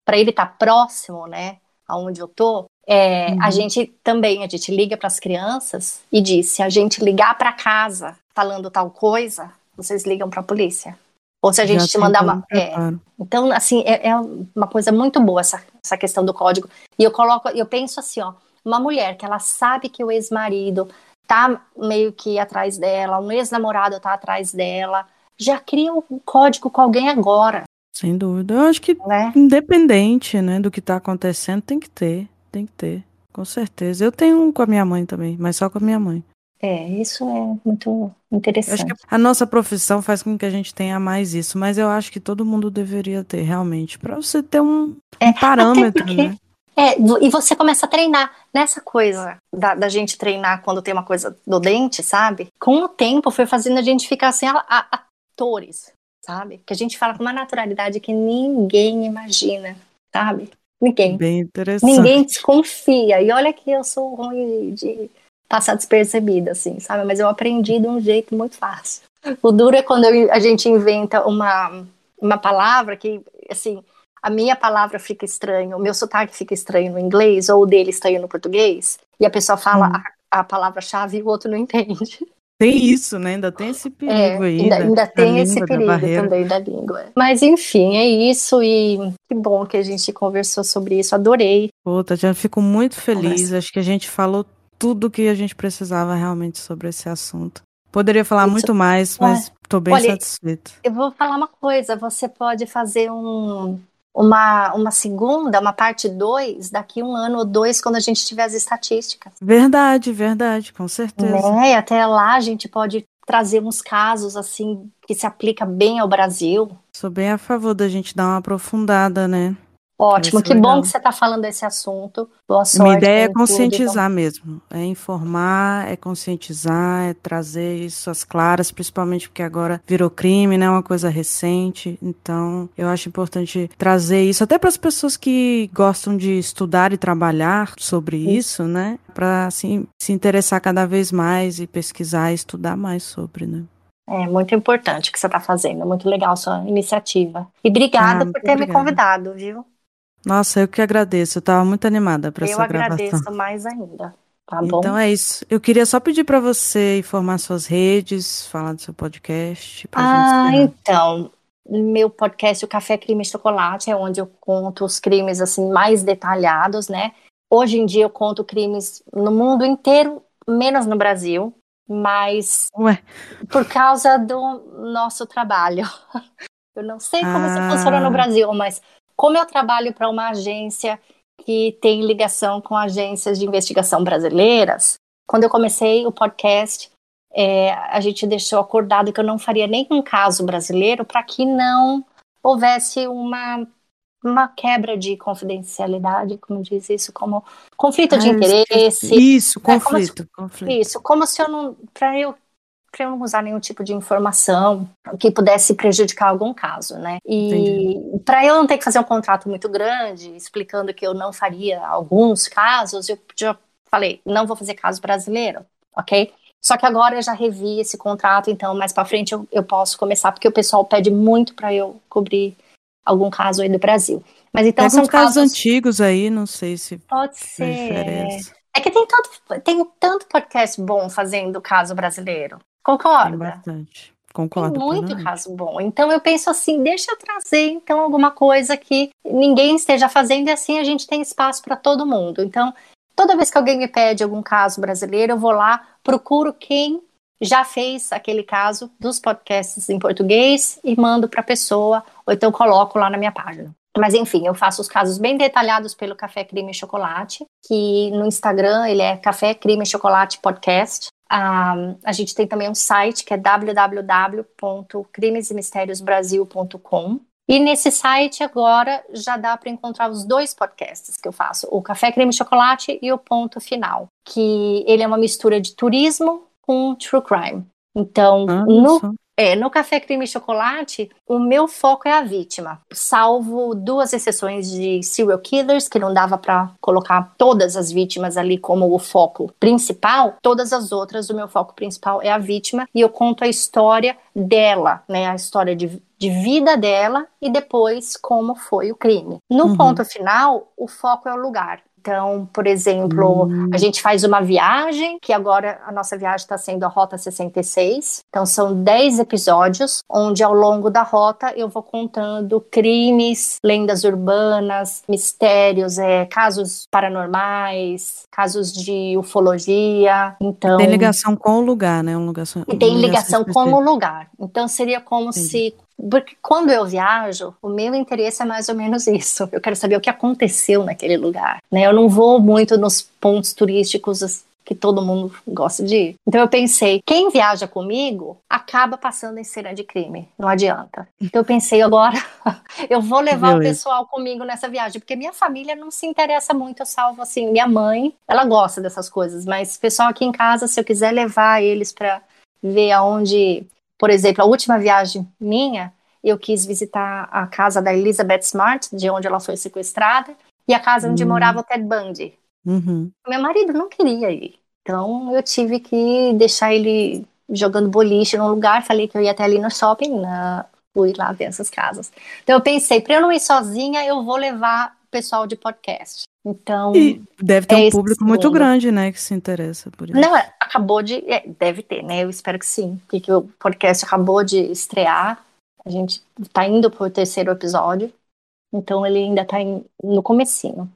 para ele estar tá próximo, né, aonde eu tô. É, uhum. A gente também, a gente liga para as crianças e diz: se a gente ligar para casa falando tal coisa, vocês ligam para a polícia. Ou se a gente te mandar uma. É. Então, assim, é, é, uma coisa muito boa essa, essa questão do código. E eu coloco, eu penso assim, ó, uma mulher que ela sabe que o ex-marido tá meio que atrás dela, um ex-namorado tá atrás dela, já cria um código com alguém agora. Sem dúvida. Eu acho que né? independente, né, do que tá acontecendo, tem que ter, tem que ter. Com certeza. Eu tenho um com a minha mãe também, mas só com a minha mãe. É, isso é muito interessante. a nossa profissão faz com que a gente tenha mais isso, mas eu acho que todo mundo deveria ter realmente, para você ter um, é, um parâmetro, porque, né? É, e você começa a treinar nessa coisa da, da, gente treinar quando tem uma coisa do dente, sabe? Com o tempo foi fazendo a gente ficar assim, a, a, atores, sabe? Que a gente fala com uma naturalidade que ninguém imagina, sabe? Ninguém. Bem interessante. Ninguém desconfia. E olha que eu sou ruim de passar despercebida, assim, sabe? Mas eu aprendi de um jeito muito fácil. O duro é quando a gente inventa uma, uma palavra que, assim, a minha palavra fica estranha, o meu sotaque fica estranho no inglês, ou o dele estranho no português, e a pessoa fala hum. a, a palavra-chave e o outro não entende. Tem isso, né? Ainda tem esse perigo é, aí. Ainda, ainda tem esse perigo também da língua. Mas enfim, é isso e que bom que a gente conversou sobre isso. Adorei. Pô, Tatiana, fico muito feliz. Conversa. Acho que a gente falou tudo que a gente precisava realmente sobre esse assunto. Poderia falar isso. muito mais, mas estou bem Olha, satisfeita. Eu vou falar uma coisa. Você pode fazer um uma, uma segunda, uma parte 2, daqui um ano ou dois, quando a gente tiver as estatísticas. Verdade, verdade, com certeza. Né? E até lá a gente pode trazer uns casos assim que se aplica bem ao Brasil. Sou bem a favor da gente dar uma aprofundada, né? Ótimo, que legal. bom que você está falando desse assunto. Boa sorte. Minha ideia é conscientizar tudo, mesmo. É informar, é conscientizar, é trazer isso às claras, principalmente porque agora virou crime, né? Uma coisa recente. Então, eu acho importante trazer isso até para as pessoas que gostam de estudar e trabalhar sobre isso, isso né? Para assim, se interessar cada vez mais e pesquisar e estudar mais sobre, né? É muito importante o que você está fazendo, muito legal a sua iniciativa. E obrigada ah, por ter obrigada. me convidado, viu? Nossa, eu que agradeço. Eu estava muito animada para essa gravação. Eu agradeço mais ainda. Tá bom? Então é isso. Eu queria só pedir para você informar suas redes, falar do seu podcast. ah, então. Meu podcast, o Café Crime e Chocolate, é onde eu conto os crimes assim mais detalhados, né? Hoje em dia eu conto crimes no mundo inteiro, menos no Brasil, mas Ué. por causa do nosso trabalho. Eu não sei como ah. isso funciona no Brasil, mas como eu trabalho para uma agência que tem ligação com agências de investigação brasileiras, quando eu comecei o podcast, é, a gente deixou acordado que eu não faria nenhum caso brasileiro para que não houvesse uma, uma quebra de confidencialidade, como diz isso, como conflito de ah, interesse. Isso, conflito, é, como se, conflito. Isso, como se eu não, para eu para eu não usar nenhum tipo de informação que pudesse prejudicar algum caso, né? E para eu não ter que fazer um contrato muito grande, explicando que eu não faria alguns casos, eu já falei, não vou fazer caso brasileiro, ok? Só que agora eu já revi esse contrato, então mais para frente eu, eu posso começar, porque o pessoal pede muito para eu cobrir algum caso aí do Brasil. Mas então Pega são casos... casos antigos aí, não sei se pode ser. É que tem tanto, tem tanto podcast bom fazendo caso brasileiro. Concorda? Tem bastante. Concordo. Tem muito caso bom. Então eu penso assim, deixa eu trazer então alguma coisa que ninguém esteja fazendo e assim a gente tem espaço para todo mundo. Então, toda vez que alguém me pede algum caso brasileiro, eu vou lá, procuro quem já fez aquele caso dos podcasts em português e mando para a pessoa, ou então coloco lá na minha página. Mas enfim, eu faço os casos bem detalhados pelo Café Crime e Chocolate, que no Instagram ele é Café Crime e Chocolate Podcast. Um, a gente tem também um site que é www.crimesemistériosbrasil.com. E nesse site agora já dá para encontrar os dois podcasts que eu faço, o Café Creme Chocolate e o Ponto Final, que ele é uma mistura de turismo com true crime. Então, ah, no, é, no Café Crime e Chocolate, o meu foco é a vítima, salvo duas exceções de serial killers, que não dava para colocar todas as vítimas ali como o foco principal, todas as outras, o meu foco principal é a vítima, e eu conto a história dela, né, a história de, de vida dela e depois como foi o crime. No uhum. ponto final, o foco é o lugar. Então, por exemplo, hum. a gente faz uma viagem, que agora a nossa viagem está sendo a Rota 66. Então, são 10 episódios, onde ao longo da rota eu vou contando crimes, lendas urbanas, mistérios, é, casos paranormais, casos de ufologia. Então, tem ligação com o lugar, né? Um lugar, e tem ligação, ligação com o lugar. Então, seria como Sim. se porque quando eu viajo, o meu interesse é mais ou menos isso. Eu quero saber o que aconteceu naquele lugar. Né? Eu não vou muito nos pontos turísticos que todo mundo gosta de ir. Então eu pensei, quem viaja comigo acaba passando em cena de crime, não adianta. Então eu pensei, agora eu vou levar o pessoal comigo nessa viagem, porque minha família não se interessa muito, salvo assim, minha mãe, ela gosta dessas coisas, mas o pessoal aqui em casa, se eu quiser levar eles para ver aonde por exemplo, a última viagem minha, eu quis visitar a casa da Elizabeth Smart, de onde ela foi sequestrada, e a casa onde uhum. morava o Ted Bundy. Uhum. Meu marido não queria ir. Então eu tive que deixar ele jogando boliche num lugar, falei que eu ia até ali no shopping, na... fui lá ver essas casas. Então eu pensei, para eu não ir sozinha, eu vou levar o pessoal de podcast. Então. E deve ter é um público muito grande, né, que se interessa por isso. Não, é, acabou de. É, deve ter, né? Eu espero que sim. Porque o podcast acabou de estrear. A gente tá indo pro terceiro episódio. Então ele ainda tá em, no comecinho.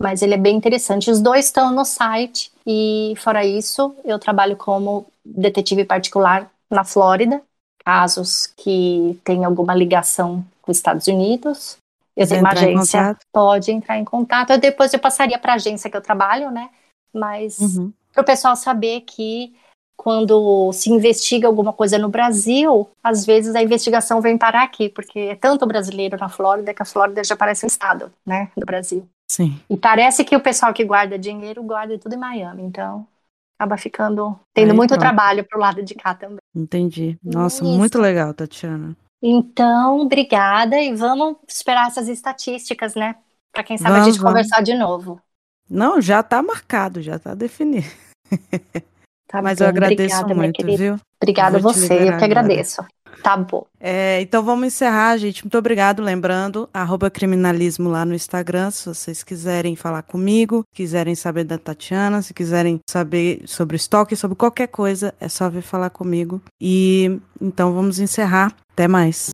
Mas ele é bem interessante. Os dois estão no site. E fora isso, eu trabalho como detetive particular na Flórida. Casos que têm alguma ligação com os Estados Unidos eu tenho uma agência, pode entrar em contato. Eu depois eu passaria para a agência que eu trabalho, né? Mas uhum. para o pessoal saber que quando se investiga alguma coisa no Brasil, às vezes a investigação vem parar aqui, porque é tanto brasileiro na Flórida que a Flórida já parece um estado, né, do Brasil. Sim. E parece que o pessoal que guarda dinheiro guarda tudo em Miami, então acaba ficando tendo Aí, muito pronto. trabalho pro lado de cá também. Entendi. Nossa, Isso. muito legal, Tatiana. Então, obrigada e vamos esperar essas estatísticas, né? Para quem sabe vamos, a gente vamos. conversar de novo. Não, já está marcado, já está definido. Tá Mas bom, eu agradeço obrigada, muito, viu? Obrigada a você, eu que agradeço. Tá bom. É, então vamos encerrar, gente. Muito obrigado. Lembrando, criminalismo lá no Instagram, se vocês quiserem falar comigo, quiserem saber da Tatiana, se quiserem saber sobre estoque, sobre qualquer coisa, é só vir falar comigo. E então vamos encerrar. Até mais.